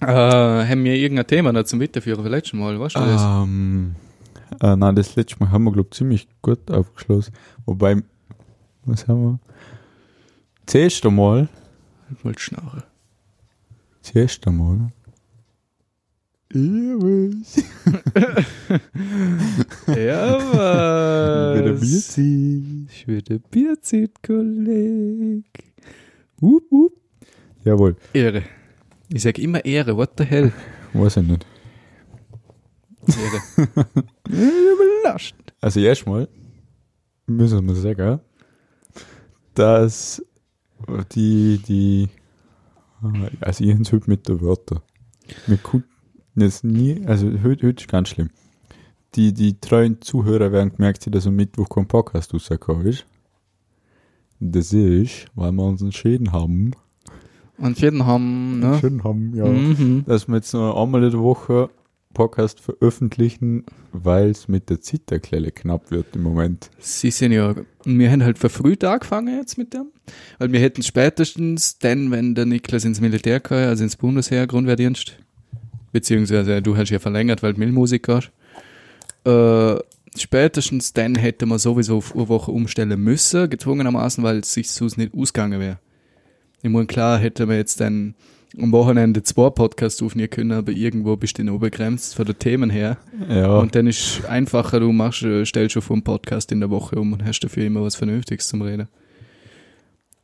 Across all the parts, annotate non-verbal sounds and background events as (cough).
Äh, haben wir irgendein Thema noch zum Weiterführen vom letzten Mal, weißt du das? Ähm, äh, nein, das letzte Mal haben wir, glaube ich, ziemlich gut aufgeschlossen. Wobei, was haben wir? Das erste Mal, Ich wollte schnarren. das erste Mal. Ich weiß. Ja, was? Ich würde Bierzeit, Kolleg. Wup, wup. Jawohl, Ehre. Ich sage immer Ehre, what the hell? weiß ich nicht. Ehre. (laughs) Überrascht. Also erstmal müssen wir sagen, dass die, die, also ich hab's halt mit der Wörter. Wir jetzt nie, also heute, heute ist ganz schlimm. Die, die treuen Zuhörer werden gemerkt, dass am Mittwoch kein Podcast rausgekommen ist. Das ist, weil wir uns entschieden haben, Und jeden haben, ne? haben, ja, Mhm. dass wir jetzt noch einmal in der Woche Podcast veröffentlichen, weil es mit der kleine knapp wird im Moment. Sie sind ja, wir haben halt verfrüht angefangen jetzt mit dem, weil wir hätten spätestens dann, wenn der Niklas ins Militär kam, also ins Bundesheer, Grundwehrdienst, beziehungsweise du hast ja verlängert, weil du Milchmusik hast, äh, spätestens dann hätte man sowieso auf Urwoche umstellen müssen, gezwungenermaßen, weil es sich sonst nicht ausgegangen wäre. Ich meine, klar hätte man jetzt dann am Wochenende zwei Podcasts aufnehmen können, aber irgendwo bist du dann obergrenzt von den Themen her. Ja. Und dann ist einfacher, du machst, äh, stellst schon vom Podcast in der Woche um und hast dafür immer was Vernünftiges zum Reden.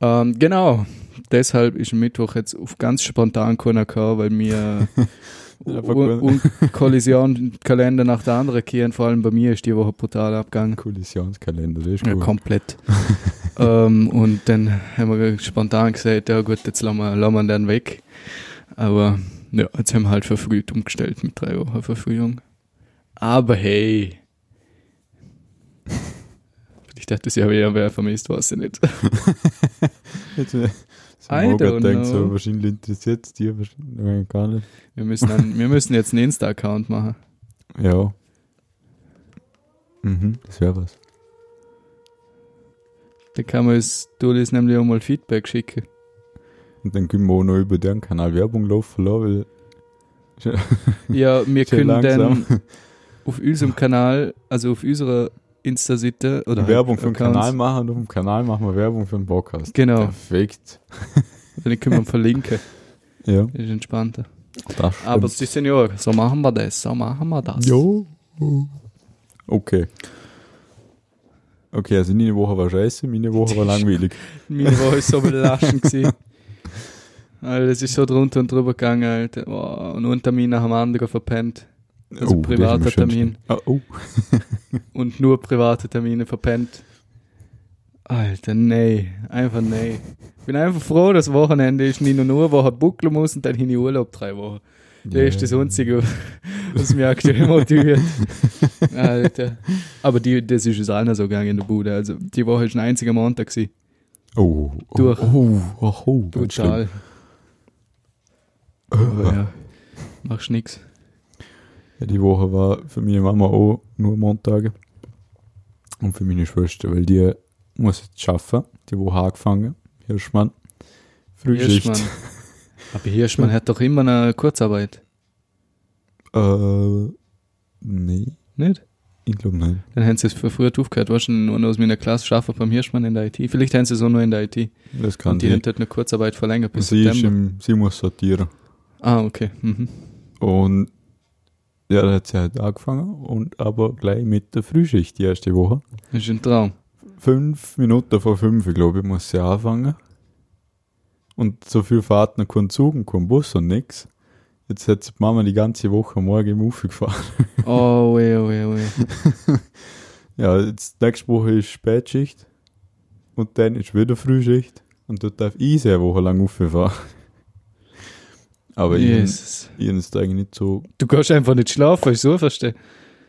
Ähm, genau. Deshalb ist Mittwoch jetzt auf ganz spontan keiner gekommen, weil mir Einfach (laughs) und, gut. und (laughs) Kollision Kalender nach der anderen kehren. Vor allem bei mir ist die Woche brutal abgegangen. Kollisionskalender, das ist Ja, gut. komplett. (laughs) ähm, und dann haben wir spontan gesagt, ja gut, jetzt lassen wir, lassen wir dann weg. Aber ja, jetzt haben wir halt verfrüht umgestellt mit drei Wochen Verfrühung. Aber hey. (laughs) Ich dachte, das ja wer, wer vermisst, weiß ich nicht. I don't denkt so, wahrscheinlich interessiert es dir wahrscheinlich gar nicht. Wir müssen, dann, wir müssen jetzt einen Insta-Account machen. Ja. Mhm, das wäre was. Da kann man es, du das nämlich auch mal Feedback schicken. Und dann können wir auch noch über deren Kanal Werbung laufen lassen, weil Ja, wir (laughs) können langsam. dann auf unserem Kanal, also auf unserer Insta-Seite oder Werbung für den Kanal machen und auf dem Kanal machen wir Werbung für den Podcast. Genau, Perfekt. (laughs) dann können wir verlinken. Ja, Das ist entspannter. das Aber. Sie Senior, so machen wir das, so machen wir das. Jo. Okay. Okay, also deine Woche war scheiße, meine Woche war (laughs) langweilig. Meine Woche ist so belastend (laughs) gewesen. Alter, es ist so drunter und drüber gegangen, Alter. Wow. Und einen Termin nach dem anderen verpennt. Also Oh, privater. Termin. Ah, oh. (laughs) Und nur private Termine verpennt. Alter, nee. Einfach nee. Ich bin einfach froh, dass Wochenende ist. Nicht nur eine Woche buckeln muss und dann hin in Urlaub drei Wochen. Das ist das Einzige, (laughs) was mich aktuell motiviert. Alter. Aber die, das ist es allen so gegangen in der Bude. Also, die Woche ist ein einziger Montag gewesen. Oh, oh, Durch. Oh, oh, oh, schlimm. Brutal. Aber ja, machst nix. Ja, die Woche war für meine Mama auch nur Montage. Und für meine Schwester, weil die muss jetzt arbeiten. Die Woche angefangen. Hirschmann. Frühschicht. Hirschmann. Aber Hirschmann hat doch immer eine Kurzarbeit, (laughs) Äh, nee, nicht? ich glaube nicht. Dann haben sie es für früher aufgehört. Warst du nur aus meiner Klasse arbeiten beim Hirschmann in der IT? Vielleicht haben sie es auch nur in der IT. Das kann Und die haben eine Kurzarbeit verlängert bis Sie, September. im, sie muss sortieren. Ah, okay. Mhm. Und ja, da hat sie halt angefangen. Und aber gleich mit der Frühschicht die erste Woche. Das ist ein Traum. Fünf Minuten vor fünf, glaube ich, muss sie anfangen. Und so viel Fahrten, noch kein Zug und kein Bus und nix. Jetzt hat die Mama die ganze Woche morgen im Ufer gefahren. (laughs) Oh, weh, oh, weh, oh, weh. (laughs) Ja, jetzt nächste Woche ist Spätschicht. Und dann ist wieder Frühschicht. Und dort darf ich sehr Woche lang rauffahren. Aber ich, Jesus. ich habe es eigentlich nicht so Du kannst einfach nicht schlafen, ich so verstehe.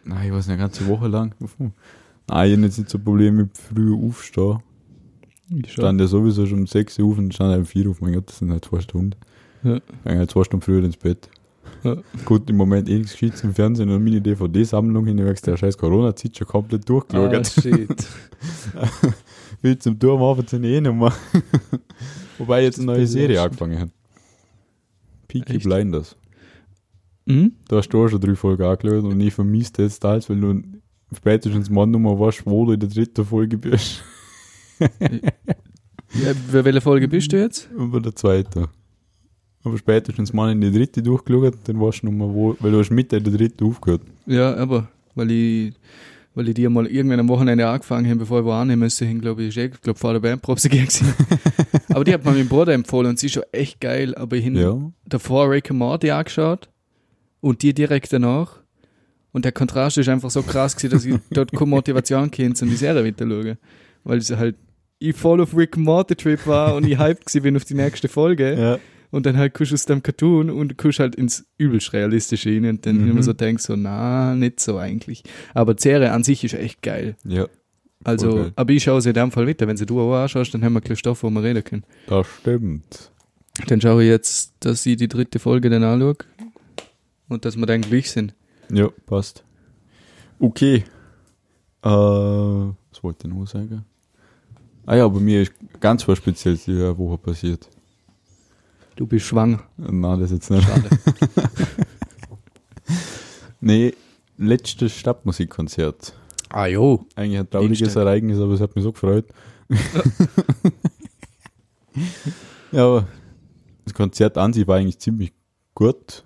Nein, ich weiß nicht, eine ganze Woche lang. Nein, ich habe jetzt nicht so Probleme mit früh aufstehen. Ich stand ja sowieso schon um 6 Uhr auf und stand um 4 Uhr auf. Mein Gott, das sind halt zwei Stunden. Ja. Ich halt zwei Stunden früher ins Bett. Ja. Gut, im Moment eh nichts geschieht im Fernsehen und meine DVD-Sammlung in der scheiß Corona-Zeit schon komplett Ah, durchgeschaut. shit. (laughs) Will zum Turm haben sie eh nicht mehr. Wobei jetzt eine neue Serie angefangen hat. Peaky Echt? Blinders. Mhm. Da hast du auch schon drei Folgen angeschaut und ich vermisse das teils, weil du spätestens mal Nummer weißt, wo du in der dritten Folge bist. (laughs) Ja, bei welcher Folge bist du jetzt? Und bei der zweiten. Aber spätestens mal in die dritte durchgeschaut, dann weißt du nochmal wo, weil du hast in der dritten aufgehört. Ja, aber weil ich, weil ich die mal irgendwann am Wochenende angefangen habe, bevor ich wo annehmen müsste, hin, glaube ich, ist eh, glaub, vor der Bandprobe gewesen. (laughs) aber die hat mir mein Bruder empfohlen und sie ist schon echt geil, aber ich habe Ja. davor Rick and Morty angeschaut und die direkt danach. Und der Kontrast ist einfach so krass gewesen, dass ich dort keine Motivation kennt, um die Serie weiterzuschauen. Weil es halt, ich voll auf Rick and Morty Trip war und ich hyped gewesen bin auf die nächste Folge. Ja. Und dann halt kommst du aus dem Cartoon und kommst halt ins übelst Realistische hin und dann Mhm. immer so denkst so, na, nicht so eigentlich. Aber die Serie an sich ist echt geil. Ja, Also, geil. aber ich schaue sie in dem Fall weiter. Wenn sie du auch anschaust, dann haben wir gleich Stoff, wo wir reden können. das stimmt. Dann schaue ich jetzt, dass ich die dritte Folge dann anschaue und dass wir dann gleich sind. Ja, passt. Okay. Äh, was wollte ich noch sagen? Ah ja, bei mir ist ganz was Spezielles diese Woche passiert. Du bist schwanger. Nein, das jetzt nicht. Schade. (laughs) Nee, letztes Stadtmusikkonzert. ah jo. Eigentlich ein trauriges Ingstedt. Ereignis, aber es hat mich so gefreut. (laughs) ja, aber das Konzert an sich war eigentlich ziemlich gut.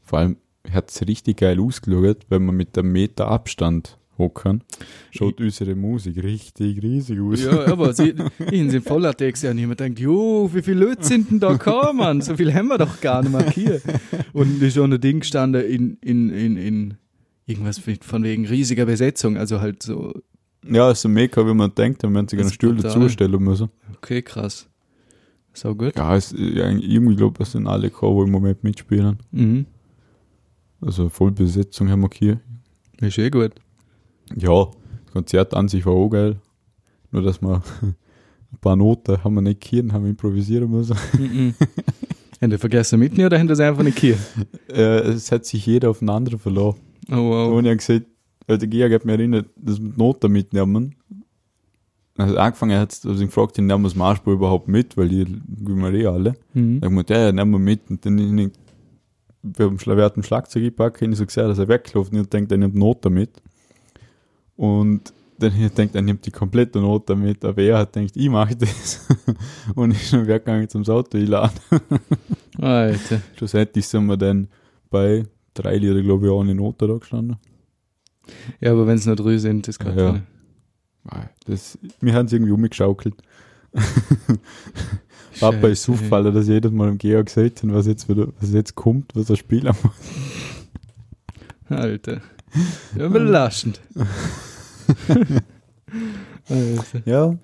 Vor allem hat es richtig geil ausgeschaut, wenn man mit einem Meter Abstand hocken. Schaut unsere Musik richtig riesig aus. Ja, aber sie, ich sind voller Text und ich mir denkt, jo, wie viele Leute sind denn da gekommen? So viel haben wir doch gar nicht mehr hier. Und ist schon ein Ding gestanden in, in, in, in irgendwas von wegen riesiger Besetzung, also halt so, Ja, ist so mega, wie man denkt, wenn man sich Das einen ist Stuhl brutal. dazustellen muss. okay, krass. So gut. Ja, es, ja, irgendwie glaube ich, sind alle gekommen, die im Moment mitspielen. Mhm. Also Vollbesetzung haben wir hier. Ist eh gut. Ja, das Konzert an sich war auch geil. Nur, dass wir (laughs) ein paar Noten haben wir nicht gehört, haben wir improvisieren müssen. Mhm. Haben die vergessen mitnehmen oder haben das einfach nicht hier? (laughs) Äh, es hat sich jeder auf den anderen verloren. Oh wow. Und ich habe gesagt, weil der Georg hat mir erinnert, dass wir die Noten mitnehmen. Also angefangen hat es, also ich gefragt, nehmen wir das Marschspiel überhaupt mit, weil die gehen wir eh alle. Mhm. Dann habe ich gesagt, ja, ja, nehmen wir mit. Und dann ich, wir haben Schlagzeug gepackt, habe ich so gesehen, dass er weggelaufen ist und denkt, er nimmt Noten mit. Und dann gedacht, er nimmt die komplette Note mit, aber er hat gedacht, ich mache das. (laughs) und ich bin weggegangen zum Auto einladen. (laughs) Alter. Schlussendlich sind wir dann bei drei Lieder, glaube ich, ohne Note da gestanden. Ja, aber wenn es nur drei sind, das kann Ja. Das, wir haben es irgendwie umgeschaukelt. (laughs) Papa ist Scheiße, aufgefallen, dass jedes Mal im Georg gesagt hat, was jetzt, wieder, was jetzt kommt, was er spielen muss. Alter. Ja, belastend. (laughs) Alter. Ja.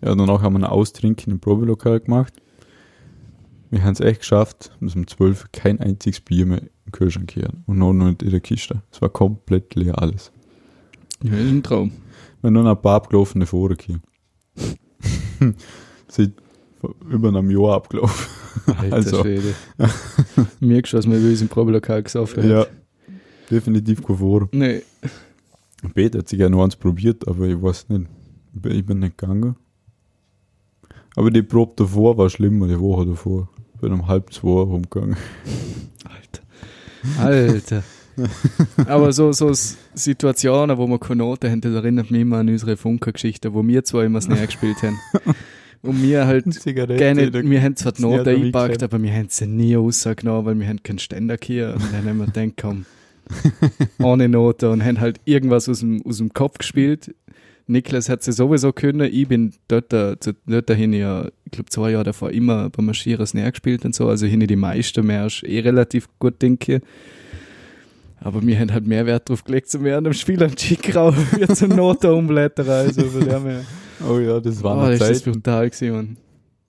Ja, danach haben wir ein Austrinken im Probelokal gemacht. Wir haben es echt geschafft, dass um 12 kein einziges Bier mehr im Kühlschrank hier und noch nicht in der Kiste. Es war komplett leer alles. Ja, ist ein Traum. Wir haben nur noch ein paar abgelaufene Foren hier. (laughs) Seit über einem Jahr abgelaufen. Alter Also. Schwede. Mir geschossen, wir uns im Probelokal gesoffen haben. Ja, definitiv kein Forum. Nee. Peter hat sich ja noch eins probiert, aber ich weiß nicht. Ich bin nicht gegangen. Aber die Probe davor war schlimmer, die Woche davor. Ich bin um halb zwei rumgegangen. Alter. Alter. Aber so, so Situationen, wo wir keine Noten haben, das erinnert mich immer an unsere Funker-Geschichte, wo wir zwar immer Snare gespielt haben. Und wir halt (laughs) gerne, wir haben zwar die Noten dabei eingepackt, aber wir haben sie nie rausgenommen, weil wir haben keinen Ständer hier. Und dann haben wir gedacht, komm, (laughs) ohne Noten und haben halt irgendwas aus dem, aus dem Kopf gespielt. Niklas hat sie sowieso können. Ich bin dort, äh, dort dahin ja, ich glaube zwei Jahre davor immer beim Marschieren Snare gespielt und so. Also hin die meisten Märsch eh relativ gut denke. Aber wir haben halt mehr Wert drauf gelegt, zu während dem Spiel am Chikrau wie zum Noten umblättern. Also. Oh ja, das war Oh, eine das ist das Zeit. brutal gewesen, Mann.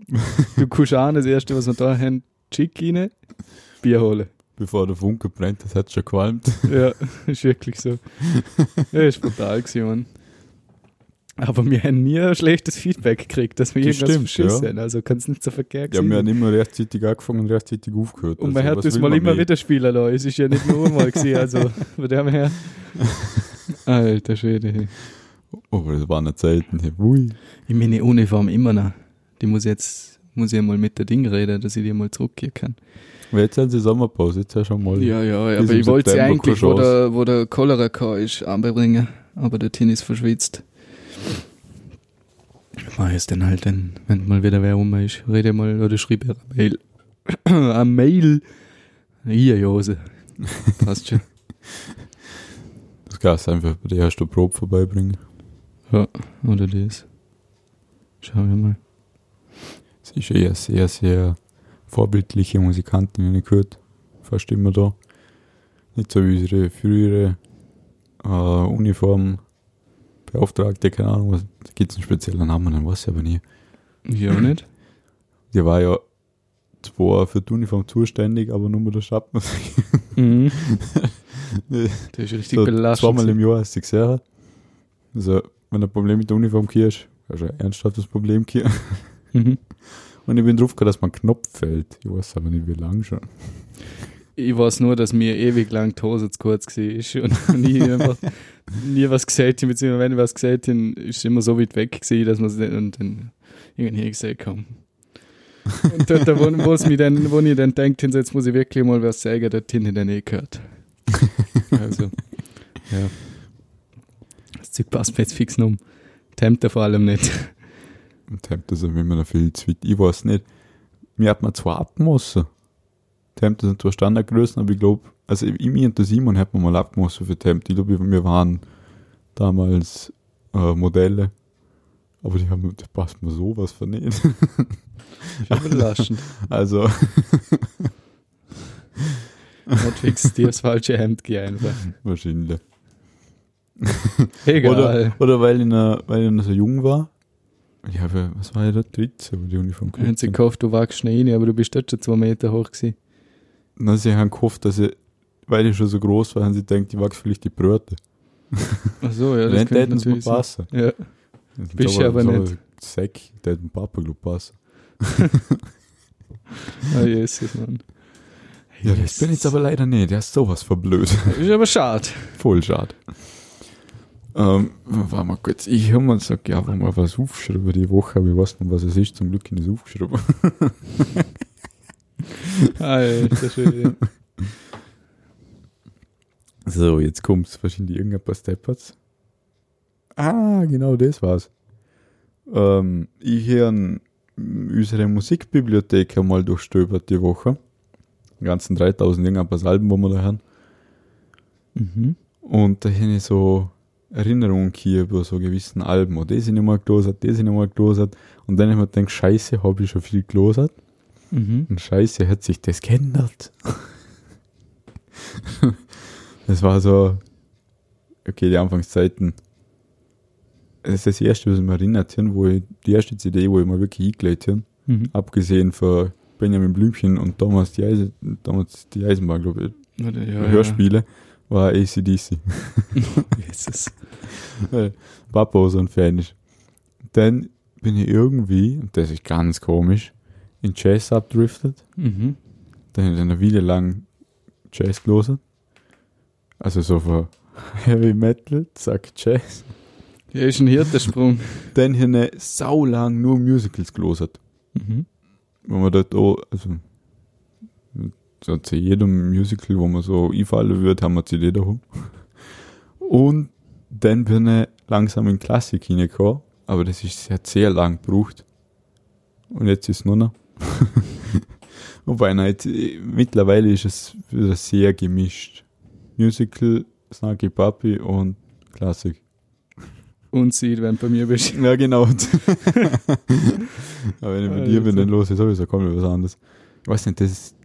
(laughs) Du kommst an, das erste, was wir da haben, Chick rein, Bier holen. Bevor der Funke brennt, das hat schon gequalmt. (laughs) Ja, ist wirklich so. Ja, ist brutal gewesen, Mann. Aber wir haben nie ein schlechtes Feedback gekriegt, dass wir Das irgendwas stimmt, ja. Also kann es nicht so verkehrt Ja, wir haben immer rechtzeitig angefangen und rechtzeitig aufgehört. und man Also, hat will mal immer mehr? wieder spielen lassen. Es ist ja nicht nur einmal gewesen, also (laughs) von dem her. Alter Schwede. hey. Oh, das waren eine Zeiten. Ui. Ich meine Uniform immer noch. Die muss jetzt muss ich mal mit der Ding reden, dass ich die mal zurückgehen kann. Jetzt haben sie Sommerpause, jetzt ja schon mal. Ja, ja, aber ich wollte sie eigentlich, wo der, wo der Cholera kam, ist, anbringen. Aber der Tin ist verschwitzt. Mach es dann halt, dann, wenn mal wieder wer rum ist. Rede mal oder schreib ihr eine Mail. (coughs) eine Mail. Hier, Jose. Passt schon. (laughs) Das kannst du einfach bei der ersten Probe vorbeibringen. Ja, oder das. Schauen wir mal. Sie ist eher sehr, sehr vorbildliche Musikantin, ich gehört. Fast immer da. Nicht so wie ihre frühere äh, Uniformbeauftragte, keine Ahnung, was, da gibt es einen speziellen Namen, den weiß ich aber nie. Ich auch nicht. (laughs) Die war ja zwar für die Uniform zuständig, aber nur mit der Stadtmusik. Mhm. (laughs) Der ist richtig so belastend. zweimal im Jahr hast du gesehen. Also, wenn du ein Problem mit der Uniform hast, hast du ein ernsthaftes Problem gehabt. (laughs) Mhm. Und ich bin drauf gekommen, dass mein Knopf fällt. Ich weiß aber nicht, wie lang schon. Ich weiß nur, dass mir ewig lang die Hose zu kurz war und (laughs) nie, einfach, nie was gesagt habe, beziehungsweise wenn ich was gesagt habe, ist es immer so weit weg gewesen, dass man es nicht, und dann irgendwie gesagt haben. Und dort, wo, wo, es mich dann, wo ich dann denkt, jetzt muss ich wirklich mal was sagen, dort ich dann eh gehört. (laughs) Also, ja. Das Zeug passt mir jetzt fix um. Die Hemden vor allem nicht. Und Hemd ist immer noch viel zu weit. Ich weiß nicht. Mir hat man zwar abgemessen. Hemden sind zwar Standardgrößen, aber ich glaube, also ich mir und der Simon hat man mal abgemessen für Hemden. Ich glaube, wir waren damals äh, Modelle. Aber die haben, das passt mir sowas von nicht. Schon belastend. (laughs) Also, Hat fix dir das falsche Hemd gegeben einfach. wahrscheinlich. Egal. Oder, oder weil, ich noch, weil ich noch so jung war. Ja, aber was war ich da? 13, wo die Uniform Haben sie gehofft, du wachst schnell rein, aber du bist dort schon zwei Meter hoch gewesen. Na, sie haben gehofft, dass ich, weil ich schon so groß war, haben sie gedacht, ich wachse vielleicht die Bröte. Ach so, ja, (laughs) das könnte sie mir natürlich sein. passen. Ja. Bist du aber nicht. Sack, der hat dem Papa, glaub passen. (laughs) Ah, Jesus, Mann. Ja, das bin ich jetzt aber leider nicht. Der ist sowas verblöd. Ist aber schade. Voll schade. Ähm, warte mal kurz. Ich habe mal gesagt, ja, wenn mal was aufschreiben die Woche, aber ich weiß nicht, was es ist. Zum Glück nicht aufgeschrieben. Alter Schwede. So, jetzt kommt's. Wahrscheinlich irgendein paar Steppers. Ah, genau das war's. Ähm, ich habe unsere Musikbibliothek einmal durchstöbert die Woche. Die ganzen 3000 irgendein paar Alben, wo wir da haben. Mhm. Und da habe ich so Erinnerungen hier über so gewissen Alben. Und das habe ich mal gelosert, das ich mal gelosert. Und dann habe ich mir gedacht, scheiße, habe ich schon viel gelosert. Mhm. Und scheiße, hat sich das geändert. (laughs) das war so, okay, die Anfangszeiten. Das ist das erste, was ich mir erinnert habe, wo ich, die erste CD, wo ich mal wirklich eingelegt habe. Mhm. Abgesehen von Benjamin Blümchen und damals die, Eisen, damals die Eisenbahn, glaube ich, ja, Hörspiele, war ACDC. (laughs) Jesus. Papa so ein Fan ist. Dann bin ich irgendwie, und das ist ganz komisch, in Jazz abdriftet. Mhm. Dann habe ich eine Weile lang Jazz gelesen. Also so von (laughs) Heavy Metal, zack, Jazz. Ja, ist ein Hirtensprung. (laughs) Dann habe ich sau lang nur Musicals gelesen. Mhm. Wenn man dort auch, also so zu jedem Musical, wo man so einfallen würde, haben wir CD daheim. Und dann bin ich langsam in Klassik hineingekommen, aber das ist sehr, sehr lang gebraucht. Und jetzt ist es nur noch. (laughs) Wobei, nein, jetzt, äh, mittlerweile ist es wieder sehr gemischt. Musical, Snarky Puppy und Klassik. Und sie, wenn du bei mir bist. Ja, genau. (laughs) Aber wenn ich mit dir bin, dann los ist sowieso komplett was anderes. Ich weiß nicht, das, ist- das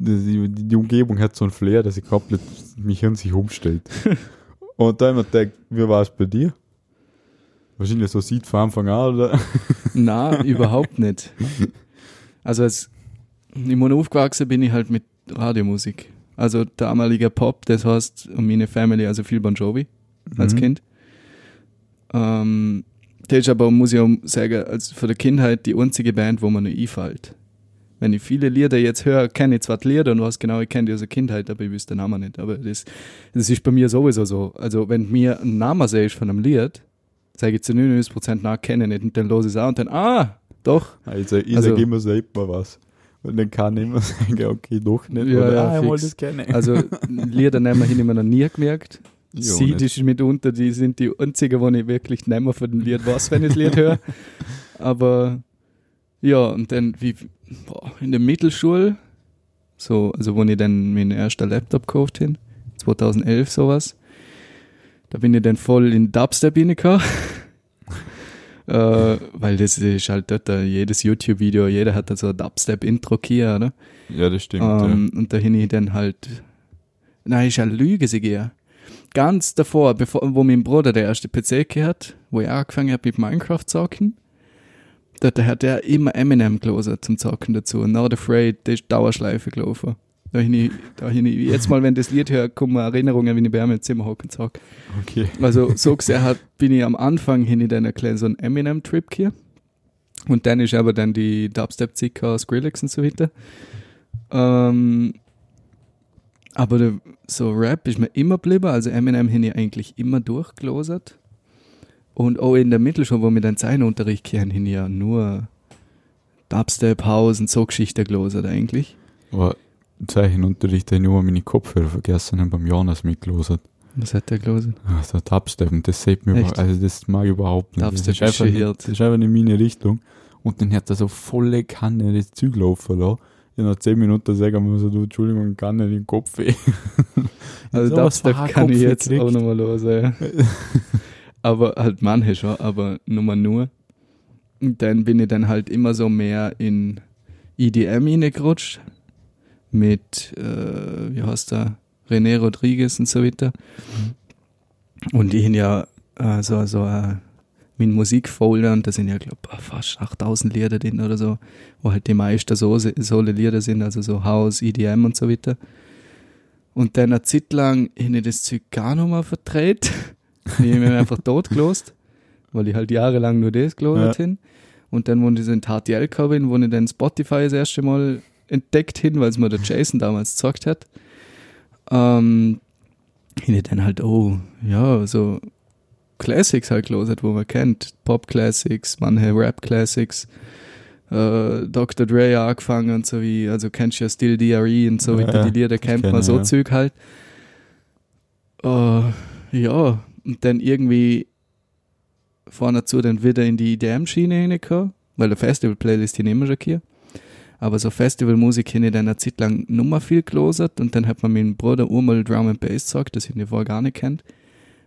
die, die Umgebung hat so einen Flair, dass ich komplett mich Hirn sich umstellt. (laughs) Und da mir gedacht, wie war es bei dir? Wahrscheinlich so sieht von Anfang an, oder? (laughs) Na, überhaupt nicht. Also als ich meine, aufgewachsen bin ich halt mit Radiomusik. Also damaliger Pop, das heißt, und meine Family, also viel Bon Jovi als Mhm. Kind. Ähm, das ist aber, muss ich auch sagen, als für die Kindheit die einzige Band, wo man noch einfällt. Wenn ich viele Lieder jetzt höre, kenne ich zwar die Lieder und was genau, ich kenne die aus der Kindheit, aber ich wüsste den Namen nicht. Aber das, das ist bei mir sowieso so. Also wenn mir ein Name sagst von einem Lied, sage ich zu 99% nach, kenne ich nicht und dann los ich es auch und dann, ah, Doch. Also ich Also- sage immer selbst mal was. Und dann kann ich immer (laughs) sagen, okay, doch nicht. Ja, Oder, ja, ah, ich wollte das gerne. Also Lieder nehmen wir immer noch nie gemerkt. Ja, Sie nicht. ist mitunter, die sind die einzigen, wo ich wirklich nicht mehr von dem Lied weiß, wenn ich das Lied höre. (laughs) Aber ja, und dann wie boah, in der Mittelschule, so, also wo ich dann meinen ersten Laptop gekauft habe, 2011 sowas, da bin ich dann voll in Dubstep reingekommen. (laughs) äh, weil das ist halt dort äh, jedes YouTube-Video, jeder hat da so ein Dubstep-Intro hier, oder? Ja, das stimmt. Ähm, Und da hin ich dann halt, nein, ist eine Lüge, sie gehe. Ganz davor, bevor, wo mein Bruder der erste PC gehabt, wo ich angefangen habe mit Minecraft zocken, da, da hat er immer Eminem gelesen zum Zocken dazu. Not Afraid, das ist Dauerschleife gelaufen. Da hin ich, da hin ich, jetzt mal, wenn das Lied höre, kommen mir Erinnerungen, wie ich bei ihm im Zimmer hocken ja. Okay. Also so gesehen hat, bin ich am Anfang hin in dann kleinen so einen Eminem-Trip hier. Und dann ist aber dann die Dubstep-Zika aus Skrillex und so weiter. Ähm, aber der, so Rap ist mir immer geblieben. Also Eminem hin ich eigentlich immer durchgelosert. Und auch in der Mittelschule, wo wir dann Zeilenunterricht kehren, hin ja nur Dubstep, House und so Geschichten gelosert eigentlich. Aber Zeichenunterricht, den ich nur meine Kopfhörer vergessen und beim Jonas mitgelesen. Was hat der gelesen? Der Dubstep, und das sieht mir also das mag ich überhaupt nicht. Dubstep das ist einfach, nicht, das ist einfach nicht meine Richtung. Und dann hat er so volle Kanne das Zeug laufen lassen. Ja, nach 10 Minuten sagen wir so, du, Entschuldigung, kann nicht in den Kopf weh. (laughs) Also So, Dubstep kann ich jetzt kriegt. auch nochmal los, ja. (laughs) aber halt manche schon, aber nur nur. Und dann bin ich dann halt immer so mehr in EDM reingerutscht. Mit, äh, wie heißt der? René Rodriguez und so weiter. Und ich hab ja äh, so, so äh, mein Musikfolder und da sind ja, glaube fast 8000 Lieder drin oder so, wo halt die meisten so, so Lieder sind, also so House, EDM und so weiter. Und dann eine Zeit lang habe ich das Zeug gar nicht mehr verdreht. Ich habe mich einfach totgelost, weil ich halt jahrelang nur das gelost Ja. hin. Und dann, wo ich so in gekommen bin, wo ich dann Spotify das erste Mal entdeckt hin, weil es mir der Jason damals gesagt hat, ähm, ich dann halt, oh, ja, so Classics halt gelost, wo man kennt. Pop Classics, manche Rap Classics, äh, Dr. Dre angefangen und so wie, also kennst du ja Still DRE und so Ja, weiter, die Lieder kennt man, so ja. Zeug halt. Äh, ja, und dann irgendwie vorne zu dann wieder in die EDM-Schiene hineingekommen, weil der Festival-Playlist hier immer schon hier. Aber so Festivalmusik habe ich dann eine Zeit lang nummer viel gelosert und dann hat man meinen Bruder einmal Drum and Bass gesagt, das ich ihn vorher gar nicht kennt.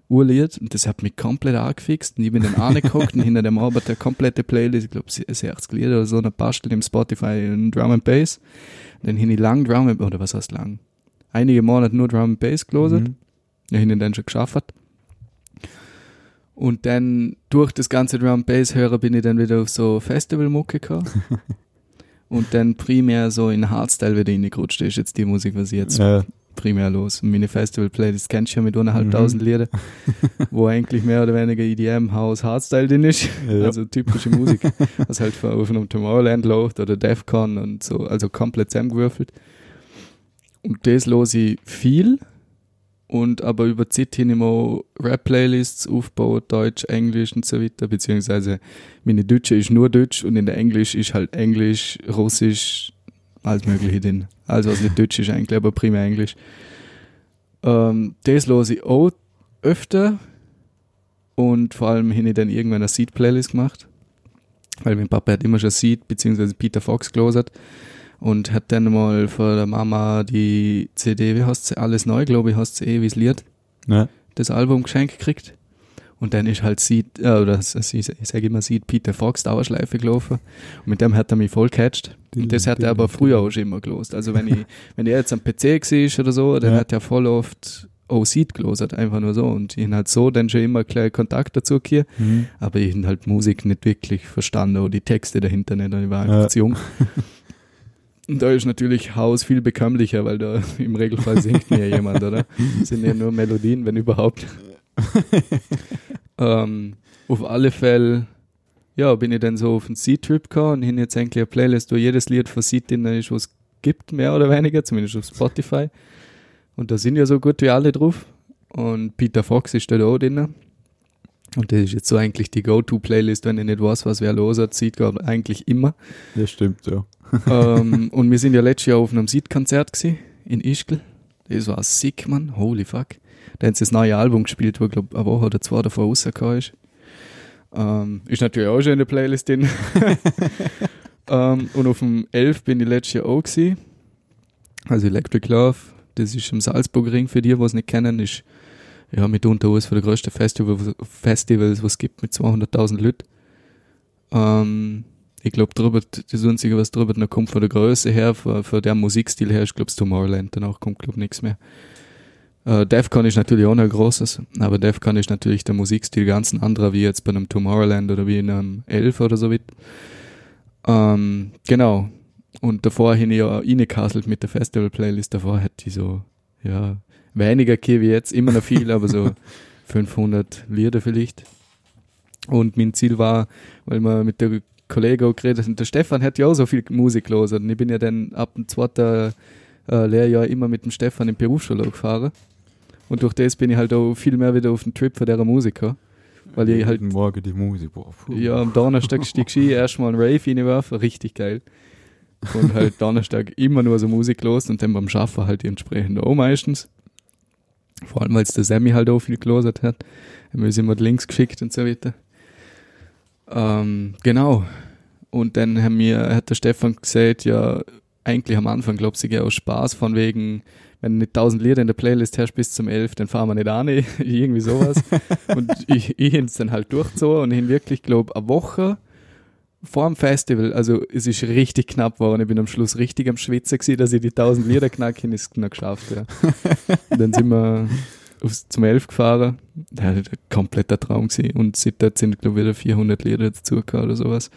Urliert und das hat mich komplett angefixt und ich bin dann angeguckt und hinter dem Arbeit der komplette Playlist, ich glaube 60 Lieder oder so, eine Bastel im Spotify in Drum and Bass. Und dann habe ich lang Drum and, oder was heißt lang? Einige Monate nur Drum and Bass gelosert. Mhm. Ja, ich ihn dann schon geschafft. Und dann durch das ganze Drum Bass hören bin ich dann wieder auf so Festival-Mucke gekommen. (laughs) und dann primär so in Hardstyle wieder reingerutscht. Das ist jetzt die Musik, was ich jetzt Ja, primär los. Und meine Festival-Playlist kennst du ja mit eineinhalbtausend Mhm. Lieder, wo (laughs) eigentlich mehr oder weniger EDM, House, Hardstyle drin ist. ja. Also typische Musik, was halt von, auf einem Tomorrowland läuft oder Defcon und so, also komplett zusammengewürfelt. Und das los ich viel und aber über Zeit hin immer Rap-Playlists aufgebaut, Deutsch, Englisch und so weiter, beziehungsweise meine Deutsche ist nur Deutsch und in der Englisch ist halt Englisch, Russisch, alles mögliche drin. Also was nicht Deutsch ist eigentlich, aber primär Englisch. Ähm, das los ich auch öfter und vor allem habe ich dann irgendwann eine Seed-Playlist gemacht, weil mein Papa hat immer schon Seed beziehungsweise Peter Fox gelosert und hat dann mal von der Mama die CD, wie heißt sie, alles neu, glaube ich, heißt sie eh, wie es Lied, Ja. das Album geschenkt gekriegt. Und dann ist halt Seed, äh, oder s- s- ich sage immer Seed, Peter Fox Dauerschleife gelaufen. Und mit dem hat er mich voll catcht. Und das hat er aber früher auch schon immer gelost. Also wenn ich, (laughs) wenn er jetzt am PC war oder so, dann Ja. hat er voll oft auch Seed gelosert, einfach nur so. Und ich hab halt so dann schon immer gleich Kontakt dazu hier. Mhm. Aber ich halt Musik nicht wirklich verstanden oder die Texte dahinter nicht. Und ich war einfach Ja. zu jung. (laughs) Und da ist natürlich Haus viel bekömmlicher, weil da (laughs) im Regelfall singt mir jemand, oder? Das (laughs) sind ja nur Melodien, wenn überhaupt. (laughs) ähm, auf alle Fälle, ja, bin ich dann so auf einen Seed-Trip gekommen und habe jetzt eigentlich eine Playlist, wo jedes Lied von Seed drin ist, was es gibt, mehr oder weniger, zumindest auf Spotify. Und da sind ja so gut wie alle drauf. Und Peter Fox ist da auch drin. Und das ist jetzt so eigentlich die Go-To-Playlist, wenn ich nicht weiß, was wer los hat, sieht gerade eigentlich immer. Das stimmt, ja. Ähm, und wir sind ja letztes Jahr auf einem Seed-Konzert in Ischgl. Das war sick, man. Holy fuck. Da haben sie das neue Album gespielt, wo, glaube eine Woche oder zwei davor rausgekommen ist. Ähm, ist natürlich auch schon in der Playlist drin. (laughs) ähm, und auf dem 11 bin ich letztes Jahr auch gewesen. Also Electric Love, das ist im Salzburg-Ring für die, die es nicht kennen, ist ja mitunter eines der größten Festival, Festivals, was es gibt, mit 200.000 Leuten. Ähm, ich glaube, drüber, das Einzige, was drüber noch kommt von der Größe her, von, von der Musikstil her, ich glaube, Tomorrowland, danach kommt, glaube ich, nichts mehr. Äh, Defcon ist natürlich auch noch ein großes, aber Defcon ist natürlich der Musikstil ganz ein anderer, wie jetzt bei einem Tomorrowland oder wie in einem Elf oder so weit. Ähm, genau. Und davor hin ich ja reingekasselt mit der Festival-Playlist, davor hätte ich so, ja, weniger wie jetzt, immer noch viel, aber so (laughs) 500 Lieder vielleicht. Und mein Ziel war, weil wir mit der Kollege auch geredet haben, der Stefan hat ja auch so viel Musik los und ich bin ja dann ab dem zweiten äh, Lehrjahr immer mit dem Stefan in Berufsschule gefahren. Und durch das bin ich halt auch viel mehr wieder auf den Trip von der Musiker. Weil ich halt. Morgen die Musik, boah. Ja, am Donnerstag stieg ich erstmal ein Rave reinwerfen, richtig geil. Und halt Donnerstag immer nur so Musik los und dann beim Schaffen halt entsprechend auch meistens. Vor allem, weil es der Sammy halt auch viel gelosert hat. Haben wir immer Links geschickt und so weiter. Ähm, genau. Und dann haben wir, hat der Stefan gesagt, ja, eigentlich am Anfang glaubst du, aus Spaß von wegen, wenn nicht 1000 Lieder in der Playlist hast bis zum 11, dann fahren wir nicht an, (laughs) irgendwie sowas. (laughs) und ich, ich es dann halt durchgezogen und ich hin wirklich, glaube eine Woche vor dem Festival, also es ist richtig knapp geworden, ich bin am Schluss richtig am Schwitzen gewesen, dass ich die 1000 Lieder knacken, ist noch geschafft, ja. Und (laughs) dann sind wir zum 11 gefahren, das war ein kompletter Traum gewesen und seitdem sind, glaube ich, wieder 400 Lieder dazugekommen oder sowas.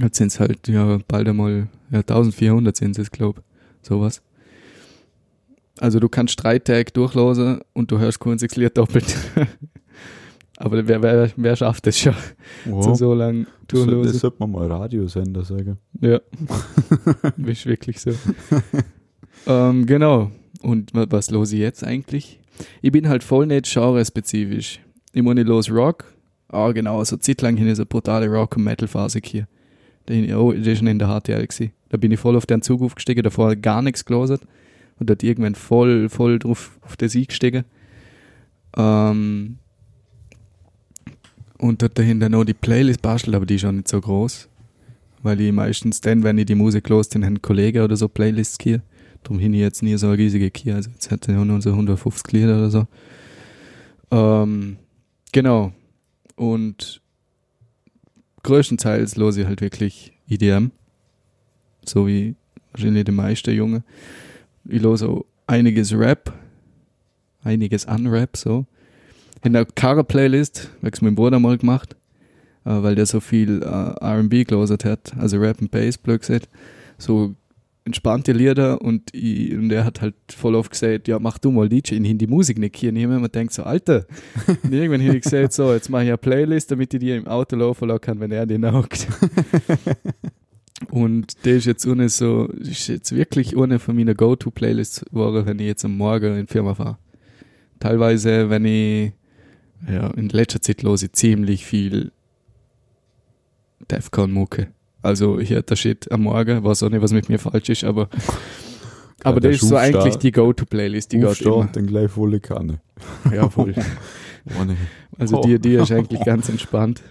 Jetzt sind es halt, ja, bald einmal, ja, 1400 sind es, glaube ich, sowas. Also du kannst drei Tage durchlosen und du hörst kein einziges Lied doppelt. (laughs) Aber wer, wer, wer schafft das schon, Wow. so, so lang das, das durchlosen? sollte man mal Radiosender sagen. Ja, (laughs) ist wirklich so. (laughs) ähm, genau. Und wa- was los ich jetzt eigentlich? Ich bin halt voll nicht genrespezifisch. Ich meine, ich los Rock. Ah, genau, so zeitlang hin ist eine brutale Rock- und Metal-Phase hier. Da bin ich- Oh, das ist schon in der HTL gewesen. Da bin ich voll auf den Zug aufgestiegen, davor gar nichts gelesen. Und dort irgendwann voll, voll drauf auf den Sieg gestiegen. Ähm, und dort dahinter noch die Playlist bastelt, aber die ist auch nicht so groß. Weil ich meistens dann, wenn ich die Musik los, dann haben Kollegen oder so Playlists hier. Darum hin ich jetzt nie so eine riesige Kier. Also jetzt hat er nur so 150 Lieder oder so. Ähm, genau. Und größtenteils los ich halt wirklich EDM. So wie wahrscheinlich die meisten Junge. Ich los auch einiges Rap. Einiges an Rap, so. In der Karre-Playlist, habe ich mein Bruder mal gemacht äh, weil der so viel äh, R&B gelosert hat, also Rap und Bass, blöd gesagt, so entspannte Lieder und, ich, und er hat halt voll oft gesagt, ja, mach du mal DJ, in die Musik nicht hier. Und ich hab mir denkt so, Alter, (laughs) und irgendwann habe ich gesagt, so, jetzt mache ich eine Playlist, damit ich die im Auto laufen lassen kann, wenn er die hockt. (laughs) und der ist jetzt ohne so, ist jetzt wirklich eine von meiner Go-To-Playlists geworden, wenn ich jetzt am Morgen in die Firma fahre. Teilweise, wenn ich, ja, in letzter Zeit los ich ziemlich viel Defcon-Mucke. Also hier der Shit am Morgen, weiß auch nicht, was mit mir falsch ist, aber (laughs) aber das ist so eigentlich die Go-To-Playlist, die geht immer. dann gleich volle Kanne. (laughs) Ja, voll. (laughs) Ohne. Also Oh. die, die ist eigentlich ganz entspannt.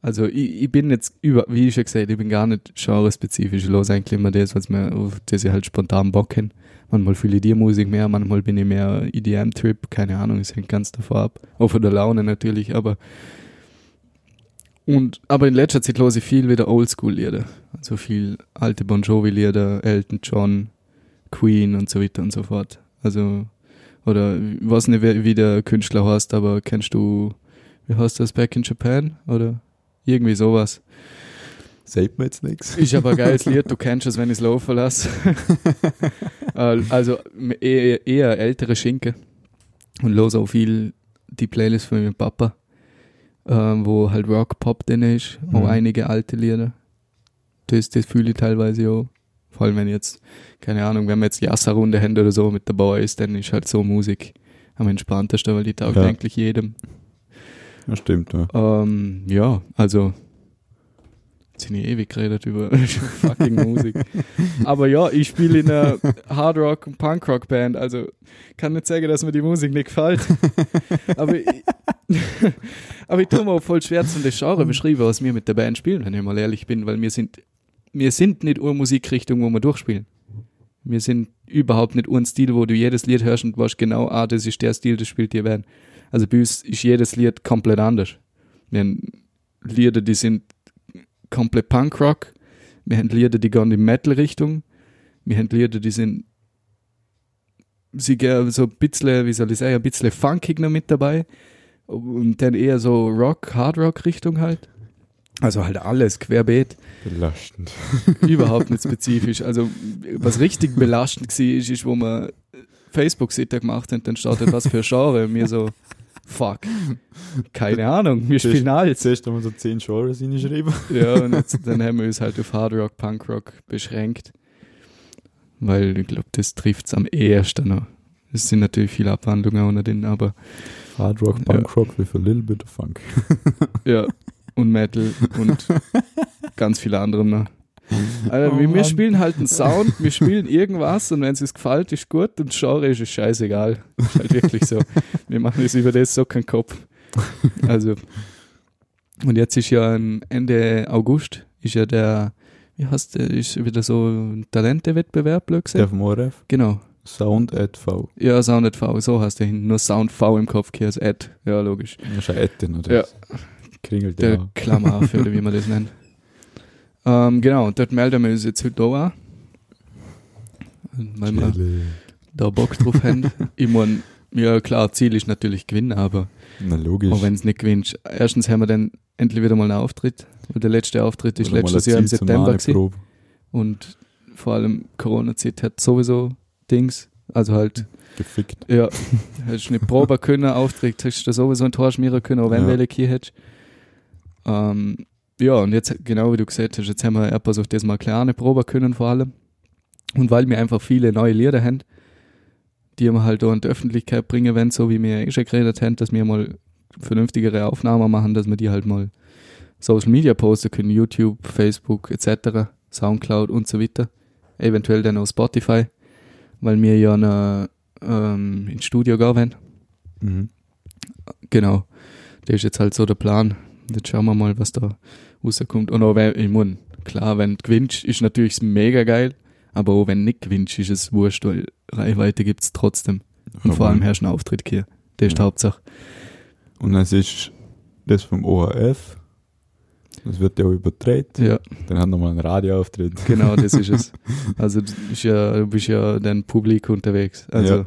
Also ich, ich bin jetzt über, wie ich schon gesagt, ich bin gar nicht genrespezifisch. Ich los eigentlich immer das, was mir, auf das ich halt spontan Bock habe. Manchmal fühle ich die Musik mehr, manchmal bin ich mehr EDM-Trip, keine Ahnung, es hängt ganz davon ab. Auch von der Laune natürlich, aber und, aber in letzter Zeit los ich viel wieder Oldschool-Lieder. Also viel alte Bon Jovi-Lieder, Elton John, Queen und so weiter und so fort. Also, oder ich weiß nicht, wie der Künstler heißt, aber kennst du, wie heißt das, Back in Japan? Oder irgendwie sowas. Sagt mir jetzt nichts. Ist aber ein geiles Lied, du (laughs) kennst es, wenn ich es laufen lasse. (laughs) Also eher, eher ältere Schinken und los auch viel die Playlist von meinem Papa, ähm, wo halt Rock Pop drin ist, auch Mhm. einige alte Lieder. Das, das fühle ich teilweise auch. Vor allem wenn jetzt, keine Ahnung, wenn wir jetzt Jassa-Runde haben oder so mit dabei ist, dann ist halt so Musik am entspanntesten, weil die taugt Ja. eigentlich jedem. Ja, stimmt, ja. Ähm, ja, also jetzt sind ich ewig geredet über (laughs) fucking Musik. Aber ja, ich spiele in einer Hard Rock und Punk Rock Band, also kann nicht sagen, dass mir die Musik nicht gefällt. aber ich, (laughs) aber ich tue mir auch voll schwer zu das Genre beschreiben, was wir mit der Band spielen, wenn ich mal ehrlich bin, weil wir sind wir sind nicht eine Musikrichtung, wo wir durchspielen. Wir sind überhaupt nicht ein Stil, wo du jedes Lied hörst und weißt genau, ah, das ist der Stil, das spielt die Band. Also bei uns ist jedes Lied komplett anders. Wir haben Lieder, die sind komplett Punkrock. Wir haben Lieder, die gehen in Metal-Richtung. Wir haben Lieder, die sind sie gehen so ein bisschen, wie soll ich sagen, ein bisschen funkig noch mit dabei. Und dann eher so Rock, Hard Rock Richtung halt. Also halt alles querbeet. Belastend. (laughs) Überhaupt nicht spezifisch. Also was richtig belastend war, ist, ist, wo wir Facebook-Seite gemacht haben, dann startet was für Genre. Mir so, fuck, keine Ahnung, wir spielen alles. Zuerst haben wir so zehn Genres hingeschrieben. (laughs) Ja, und jetzt, dann haben wir uns halt auf Hard Rock, Punk Rock beschränkt. Weil ich glaube, das trifft es am ehesten noch. Es sind natürlich viele Abwandlungen ohne den, aber Hard Rock, Punk Rock with a little bit of Funk. ja, (laughs) und Metal und ganz viele andere noch. Also, Oh wir, Mann. spielen halt einen Sound, wir spielen irgendwas und wenn es uns gefällt, ist gut und das Genre ist es scheißegal. Ist halt wirklich so. Wir machen uns über das so keinen Kopf. Also, und jetzt ist ja Ende August, ist ja der, wie heißt der, ist wieder so ein Talentewettbewerb, blöd Der vom ORF. Genau. Sound at V. Ja, Sound V, so heißt der hin. Nur Sound V im Kopf, hier als Ad. Ja, logisch. Das ist ein Etten, oder? Ja. Kringelt Der ja. Klammeraffe, oder wie man das nennt. (laughs) Ähm, genau, und dort melden wir uns jetzt heute auch an. Weil wir da Bock drauf haben. (laughs) Ich meine, ja klar, Ziel ist natürlich gewinnen, aber Na, logisch. auch wenn es nicht gewinnst. Erstens haben wir dann endlich wieder mal einen Auftritt. Weil der letzte Auftritt ist Oder letztes Jahr im September gewesen. Und vor allem Corona-Zeit hat sowieso Dings. Also halt, Gefickt. ja, hättest nicht proben können, Auftritt, hättest du sowieso ein Tor schmieren können, auch wenn Ja. welche hier hättest. Ähm, ja, und jetzt, genau wie du gesagt hast, jetzt haben wir etwas auf das mal kleine proben können vor allem. Und weil wir einfach viele neue Lieder haben, die wir halt auch in die Öffentlichkeit bringen wollen, so wie wir eh schon geredet haben, dass wir mal vernünftigere Aufnahmen machen, dass wir die halt mal Social Media posten können, YouTube, Facebook etc., Soundcloud und so weiter. Eventuell dann auch Spotify, weil wir ja noch, ähm, ins Studio gehen. Mhm. Genau. Der ist jetzt halt so der Plan. Jetzt schauen wir mal, was da rauskommt. Und auch wenn, ich mein, klar, wenn du gewinnst, ist natürlich mega geil. Aber auch wenn nicht gewinnst, ist es wurscht, weil Reichweite gibt es trotzdem. Und vor allem herrscht ein Auftritt hier. Der ist die Ja. Hauptsache. Und es ist das vom ORF. Das wird ja auch übertragen. Ja, Dann hat nochmal einen Radioauftritt. genau, das ist es. (laughs) Also du bist ja, du bist ja dann Publik unterwegs. Also Ja.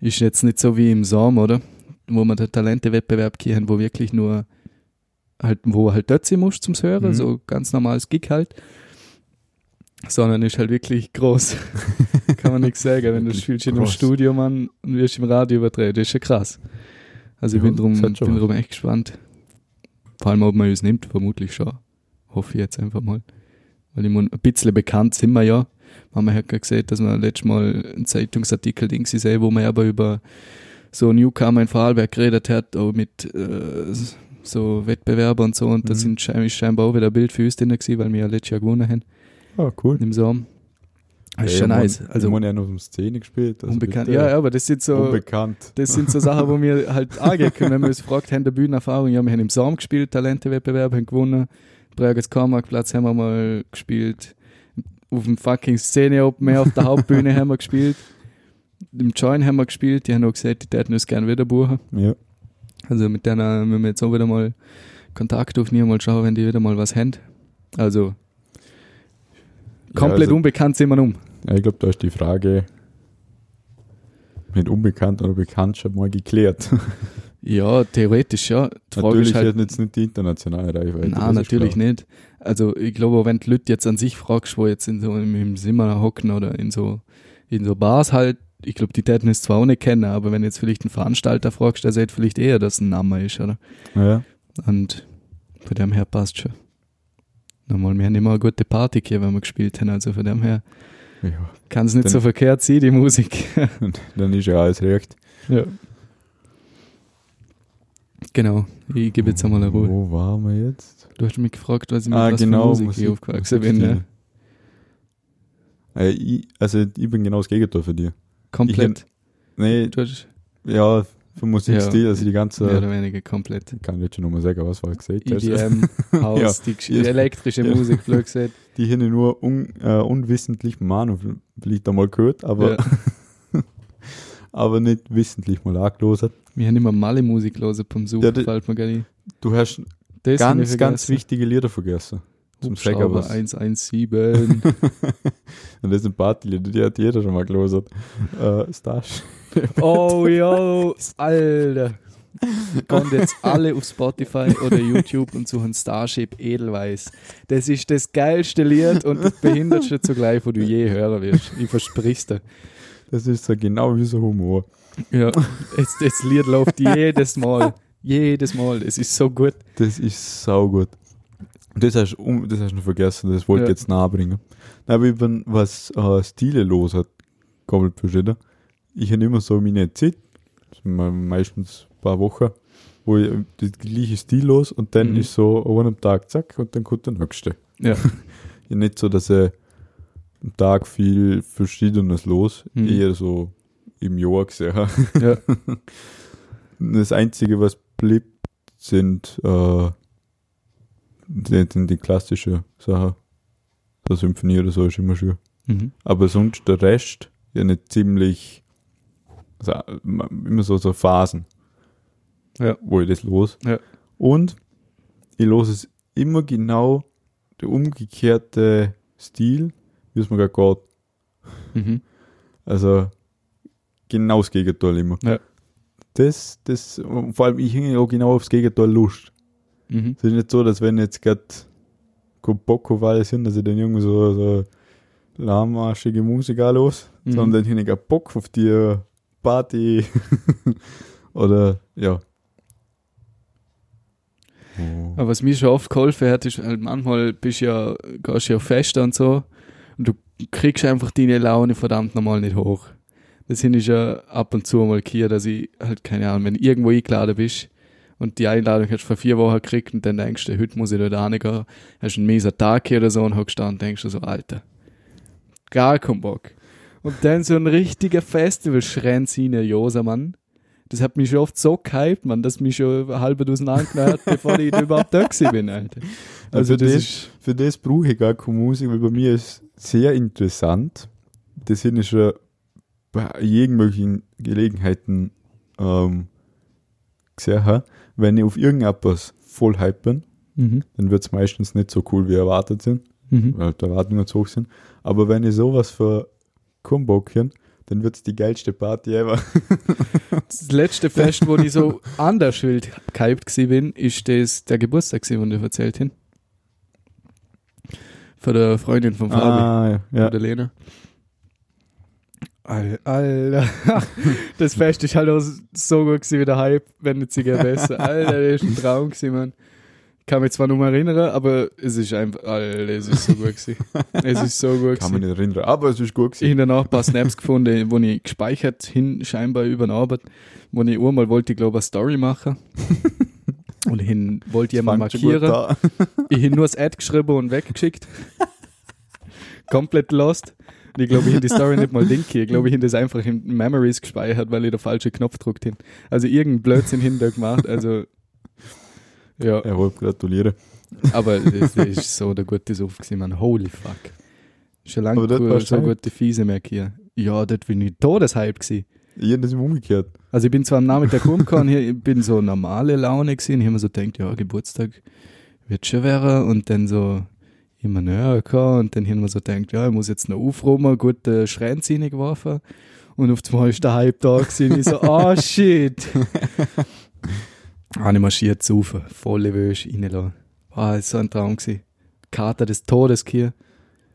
ist jetzt nicht so wie im Sommer, oder? Wo man den Talentewettbewerb gehen, wo wirklich nur halt, wo halt dort sein musst zum Hören, Mhm. so ganz normales Gig halt. Sondern ist halt wirklich groß. (laughs) Kann man nichts sagen, wenn du spielst in einem. Studio, Mann, und wirst im Radio übertragen. Das ist schon krass. Also ich Ja, bin drum, bin drum echt gespannt. Vor allem, ob man uns nimmt, vermutlich schon. Hoffe ich jetzt einfach mal. Weil ich mein, ein bisschen bekannt sind wir ja. Mama hat gerade gesehen, dass wir letztes Mal einen Zeitungsartikel Ding sehen, wo man aber über so Newcomer in Vorarlberg geredet hat, auch mit äh, so Wettbewerbern und so. Und Mhm. sind schein- ist scheinbar auch wieder ein Bild für uns drin gewesen, weil wir ja letztes Jahr gewonnen haben Ah, cool. im Sommer. Das ist Ja, schon nice. Also meine, ja noch um Szene gespielt. Also unbekannt. Ja, ja, aber das sind so. Unbekannt. Das sind so Sachen, wo wir halt (laughs) angehen können, wenn wir uns gefragt haben, der Bühnenerfahrung. Ja, wir haben im Saum gespielt, Talentewettbewerb, haben gewonnen. Bregenz Karmarktplatz haben wir mal gespielt. Auf dem fucking Szene Open Air auf der Hauptbühne (laughs) haben wir gespielt. Im Join haben wir gespielt. Die haben auch gesagt, die täten uns gerne wieder buchen. Ja. Also mit denen müssen wir jetzt auch wieder mal Kontakt aufnehmen, mal schauen, wenn die wieder mal was haben. Also komplett ja, also, unbekannt sind wir um. ja, ich glaube, da ist die Frage mit unbekannt oder bekannt schon mal geklärt. (laughs) Ja, theoretisch ja. Die Frage natürlich ist halt, jetzt nicht die internationale Reichweite. Nein, natürlich klar. nicht. Also ich glaube, wenn die Leute jetzt an sich fragst, wo jetzt in so im, im Zimmer hocken oder in so in so Bars halt, ich glaube, die täten es zwar auch nicht kennen, aber wenn jetzt vielleicht einen Veranstalter fragst, der sagt vielleicht eher, dass ein Name ist, oder? Ja. Und von dem her passt schon. Nochmal, wir haben immer eine gute Party hier, wenn wir gespielt haben, also von dem her ja. kann es nicht Dann- so verkehrt sein, die Musik. Und (laughs) dann ist ja alles recht. ja. Genau. Ich gebe jetzt einmal eine Ruhe. Wo waren wir jetzt? Du hast mich gefragt, was ich mit Ah, was genau, für Musik, ich aufgewachsen bin. Ja. Äh, ich, also ich bin genau das Gegenteil für dir. Komplett. Nee, Du hast ja, vom Musikstil, Ja. also die ganze, mehr oder weniger komplett. ich kann jetzt schon nochmal sagen, was war gesagt hast. EDM, (laughs) Haus, die, Gesch- Ja. elektrische Ja. Musik, blöd gesagt. (laughs) Die hier nur un, äh, unwissentlich mal, vielleicht einmal gehört, aber, Ja. (laughs) aber nicht wissentlich mal angelost. Wir haben immer Malle Musik gelesen beim Suchen, Ja, fällt mir gar nicht. Du hast Das ich ganz, ganz wichtige Lieder vergessen. Zum was. 117. (laughs) Und das sind Partylieder, die hat jeder schon mal gelesen. Äh, Starship. (laughs) oh, yo, Alter. Kommt jetzt alle auf Spotify oder YouTube und suchen Starship Edelweiß. Das ist das geilste Lied und das behindertste zugleich, wo du je hören wirst. Ich versprich's dir. Das ist so genau wie so Humor. Ja, jetzt, das Lied läuft jedes Mal. Jedes Mal. Es ist so gut. Das ist saugut. Das hast, du um, das hast du noch vergessen, das wollte ich Ja. jetzt nahebringen. Aber bin, was äh, Stile los hat, komplett verschieden. Ich habe immer so meine Zeit, meistens ein paar Wochen, wo ich äh, das gleiche Stil los und dann Mhm. ist so an einem Tag zack und dann kommt der nächste. Ja. (laughs) Ja, nicht so, dass er am Tag viel Verschiedenes los, Mhm. eher so im Jahr gesehen. Ja. (laughs) Das Einzige, was blieb, sind äh, die, die, die klassische Sache. So Symphonie oder so ist immer schön. Mhm. Aber sonst der Rest, ja nicht ziemlich, also immer so, so Phasen, Ja. wo ich das los. Ja. Und ich los es immer genau der umgekehrte Stil, wie es mir gerade geht. Mhm. Also genau das Gegenteil immer. Ja. Das, das, vor allem ich hänge auch genau aufs Gegenteil Lust. Mhm. Es ist nicht so, dass wenn jetzt gerade kein Bock auf alles sind, dass ich dann irgendwie so, so lahmarschige Musik auch los, Mhm. sondern ich habe Bock auf die Party (laughs) oder ja. Oh. Aber was mir schon oft geholfen hat, ist, halt manchmal bist du ja, gehst du ja auf Feste und so und du kriegst einfach deine Laune verdammt nochmal nicht hoch. Das ist ja ab und zu mal hier, dass ich halt, keine Ahnung, wenn du irgendwo eingeladen bist und die Einladung hast du vor vier Wochen gekriegt und dann denkst du, heute muss ich da hingehen, hast einen miesen Tag hier oder so und hockst da und denkst du so, Alter, gar keinen Bock. Und dann so ein richtiger Festival-Schrenz in Josa, Mann. Das hat mich schon oft so gehypt, man, dass mich schon halb auseinandergenommen hat, bevor ich überhaupt da bin, Alter. Also, Also das das- ist, Für das brauche ich gar keine Musik, weil bei mir ist sehr interessant. Das sind ich schon bei irgendwelchen Gelegenheiten ähm, gesehen habe. Wenn ich auf irgendetwas voll hype bin, mhm. dann wird es meistens nicht so cool, wie erwartet sind, Mhm. weil die Erwartungen zu hoch sind. Aber wenn ich sowas für habe, dann wird es die geilste Party ever. (laughs) (laughs) Das letzte Fest, wo ich so anders wild gehypt bin, ist das der Geburtstag den ich erzählt habe. Von der Freundin von Fabi. Ah, ja. Ja. Der Lena. Al- Alter, (laughs) das Fest ist halt auch so gut gewesen wie der Hype, wenn nicht sogar besser. Alter, das ist ein Traum gewesen, Mann. Ich kann mich zwar noch mal erinnern, aber es ist einfach, Alter, es ist so gut gewesen. Es ist so gut Kann mich gewesen. nicht erinnern, aber es ist gut Ich gewesen. habe danach ein paar Snaps gefunden, wo ich gespeichert hin, scheinbar über eine Arbeit, wo ich einmal wollte, ich glaube, eine Story machen. (laughs) Und ich hin, wollte jemand markieren. Ich habe nur das Ad geschrieben und weggeschickt. (laughs) Komplett lost. Und ich glaube, ich habe die (laughs) Story nicht mal dinky. Ich glaube, ich habe das einfach in Memories gespeichert, weil ich den falschen Knopf gedrückt habe. Also irgendein Blödsinn hinter gemacht. Also, ja. Ja, wohl, gratuliere. Aber das, ist so der gute Suff gewesen, man. Holy fuck. Schon lange cool, so schön. gute Fiese mehr hier. Ja, das bin ich Todeshype gewesen. Ich habe das immer umgekehrt. Also ich bin zwar am Nachmittag rumgekommen, hier, ich bin so normale Laune gewesen, ich habe mir so gedacht, ja, Geburtstag wird schon werden und dann so immer näher gekommen und dann haben wir so gedacht, ja, ich muss jetzt noch aufräumen, gut äh, Schrein geworfen und auf einmal ist der Hype da gewesen, ich so, oh (laughs) shit. Habe ich marschiert zu rauf, volle Wäsche reingelassen. War so ein Traum gewesen. Kater des Todes hier,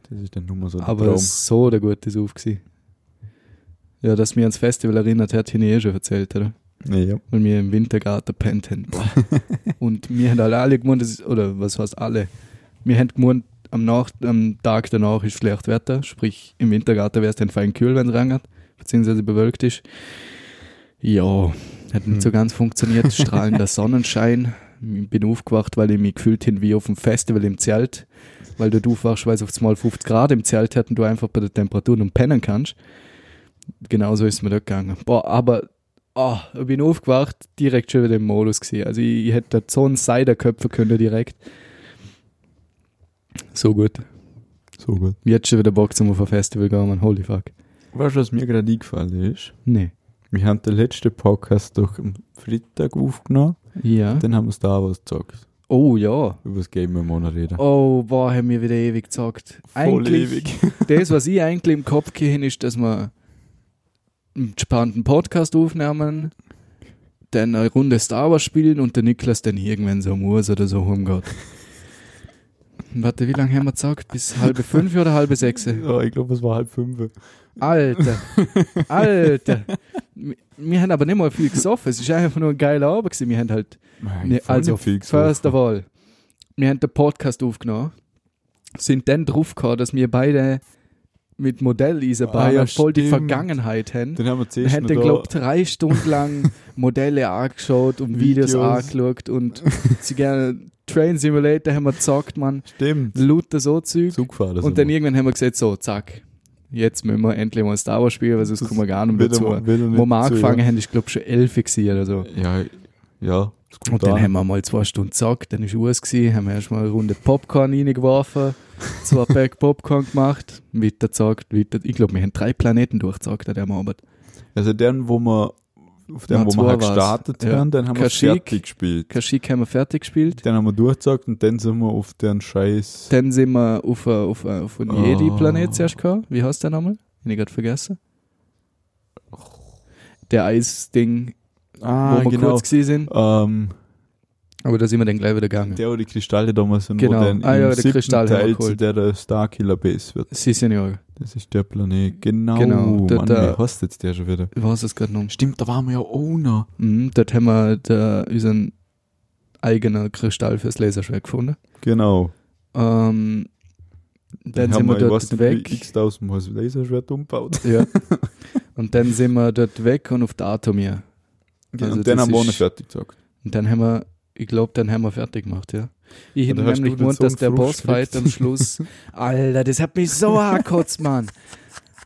Das ist dann nur mal so der aber Traum. so der gute Sauf gewesen. Ja, dass mir ans Festival erinnert hat, habe ich eh schon erzählt, oder? Ja. weil wir im Wintergarten pennt haben. (laughs) Und wir haben alle gemeint, oder was heißt alle? Wir haben gemeint, am, Nacht, am Tag danach ist schlecht Wetter, sprich im Wintergarten wäre es dann fein kühl, wenn es regnet, beziehungsweise bewölkt ist. Ja, Hat nicht so ganz funktioniert. (laughs) Strahlender Sonnenschein. Ich bin aufgewacht, weil ich mich gefühlt hin wie auf dem Festival im Zelt. Weil du aufwachst, weil es auf mal 50 Grad im Zelt hat und du einfach bei der Temperatur und pennen kannst. Genauso ist mir da gegangen. Boah, aber oh, ich bin aufgewacht, direkt schon wieder im Modus gesehen. Also ich, ich hätte da so einen Cider köpfen können direkt. So gut. So gut. Jetzt schon wieder Bock zum auf ein Festival gehen, man. Holy fuck. Weißt du, was mir gerade eingefallen ist? Nee. Wir haben den letzten Podcast doch am Freitag aufgenommen. Ja. Dann haben wir Star Wars gezockt. Oh ja. Über das Game im Monat reden. Oh, boah, haben wir wieder ewig gesagt. Voll Eigentlich, ewig. (laughs) das, was ich eigentlich im Kopf gehen ist, dass wir einen spannenden Podcast aufnehmen, dann eine Runde Star Wars spielen und der Niklas dann irgendwann so muss oder so rumgeht. Warte, wie lange haben wir gesagt? Bis halbe fünf oder halbe sechs? (laughs) Ja, ich glaube, es war halb fünf. Alter, Alter. Wir- haben aber nicht mal viel gesoffen. Es ist einfach nur ein geiler Abend gewesen. Wir haben halt Nee, also, first of all, wir haben den Podcast aufgenommen, sind dann drauf gekommen, dass wir beide mit Modelleisenbahn Ah, ja, voll die. Vergangenheit haben. Dann haben wir Wir zuerst dann, da- glaube drei Stunden lang (laughs) Modelle angeschaut und Videos, Videos. angeschaut und sie gerne Train Simulator haben wir gezockt, man. Stimmt. Lauter so Zeug. Zug gefahren. und dann irgendwann haben wir gesagt, so, zack, jetzt müssen wir endlich mal Star Wars spielen, weil sonst Das kommen wir gar nicht mehr nicht Wo wir angefangen ja. haben, ist glaube schon elf oder so. Ja, ja. Und dann an. haben wir mal zwei Stunden gezockt, dann ist Uhr gewesen, haben wir erstmal eine Runde Popcorn reingeworfen, zwei (laughs) Pack Popcorn gemacht, weiter gezockt, weiter. Ich glaube, wir haben drei Planeten durchgezockt an dem Abend. Also den, wo wir auf dem, wo wir halt gestartet Ja. haben, dann haben wir Kashyyyk. fertig gespielt. Kashyyyk haben wir fertig gespielt. Dann haben wir durchgezockt und dann sind wir auf den Scheiß. Dann sind wir auf, a- auf, a- auf einen Oh. Jedi-Planet zuerst gekommen. Wie heißt der nochmal? Hab ich gerade vergessen. Der Eisding, Ah, wo wir genau. kurz gewesen sind. Ähm, Aber da sind wir dann gleich wieder gegangen. der, wo die Kristalle damals sind, Genau. wo dann Ah, im ja, der siebten Kristall wir Teil zu der der Starkiller Base wird. Sie Senior. Das ist der Planet. Genau. Genau, der- Mann, der- wie heißt jetzt der schon wieder? Ich weiß es gerade noch. Stimmt, da waren wir ja auch noch. Mhm, dort haben wir der, unseren eigenen Kristall fürs Laserschwert gefunden. Genau. Ähm, dann, sind haben wir ich dort nicht, weg. Wie x-tausend Mal das Laserschwert umgebaut. Ja. (laughs) und dann sind wir dort weg und auf der Atomir. Also und dann das haben wir noch fertig gesagt. Und dann haben wir, ich glaube, dann haben wir fertig gemacht, ja. Ich hätte da nämlich den dass der Bossfight am Schluss. (laughs) Alter, das hat mich so angekotzt, Mann.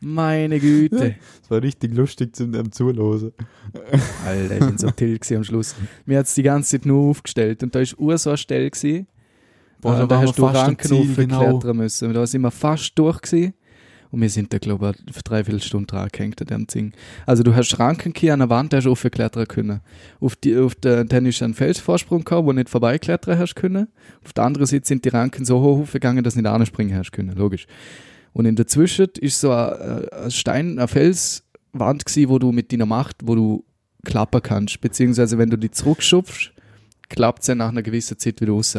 Meine Güte. Es war richtig lustig zum dem Zuhören. Alter, ich bin so tilt gewesen am Schluss. Mir hat es die ganze Zeit nur aufgestellt und da ist Uhr so eine Stelle gewesen. Boah, da da waren hast du fast am Ranken Ziel, hochklettern genau. müssen. Da sind wir fast durch gewesen. Und wir sind da, glaube ich, dreiviertel Stunden dran gehängt an dem Ding. Also du hast Ranken hier an der Wand, da hast du aufklettern können. Auf, die, auf der, dann ist ein Felsvorsprung gehabt, wo du nicht vorbeiklettern hast können. Auf der anderen Seite sind die Ranken so hoch aufgegangen, dass du nicht anspringen hast können, logisch. Und in der Zwischen ist so ein, ein Stein, eine Felswand gewesen, wo du mit deiner Macht, wo du klappen kannst. Beziehungsweise wenn du die zurückschupfst, klappt sie nach einer gewissen Zeit wieder raus.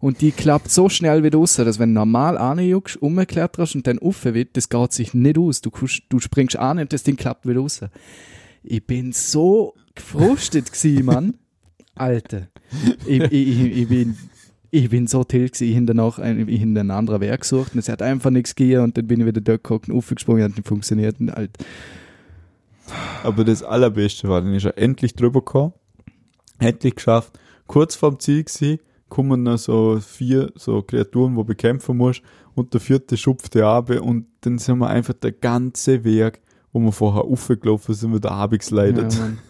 Und die klappt so schnell wieder raus, dass wenn du normal anjuckst, umkletterst und dann rauf wird, das geht sich nicht aus. Du, du springst an und das Ding klappt wieder raus. Ich bin so gefrustet (laughs) gsi, Mann. Alter. Ich, ich, ich, ich bin ich bin so tilt ich habe danach ein, ich hab anderen Werk gesucht und es hat einfach nichts gegeben und dann bin ich wieder dort geguckt und aufgesprungen, hat nicht funktioniert und halt, Aber das Allerbeste war, dann ist er endlich drüber gekommen, endlich geschafft, kurz vorm Ziel gewesen, kommen noch so vier so Kreaturen, wo du bekämpfen musst und der vierte schupft die ab und dann sind wir einfach der ganze Weg, wo wir vorher aufgelaufen sind, wieder abgeslidet. Ja, Mann. (laughs)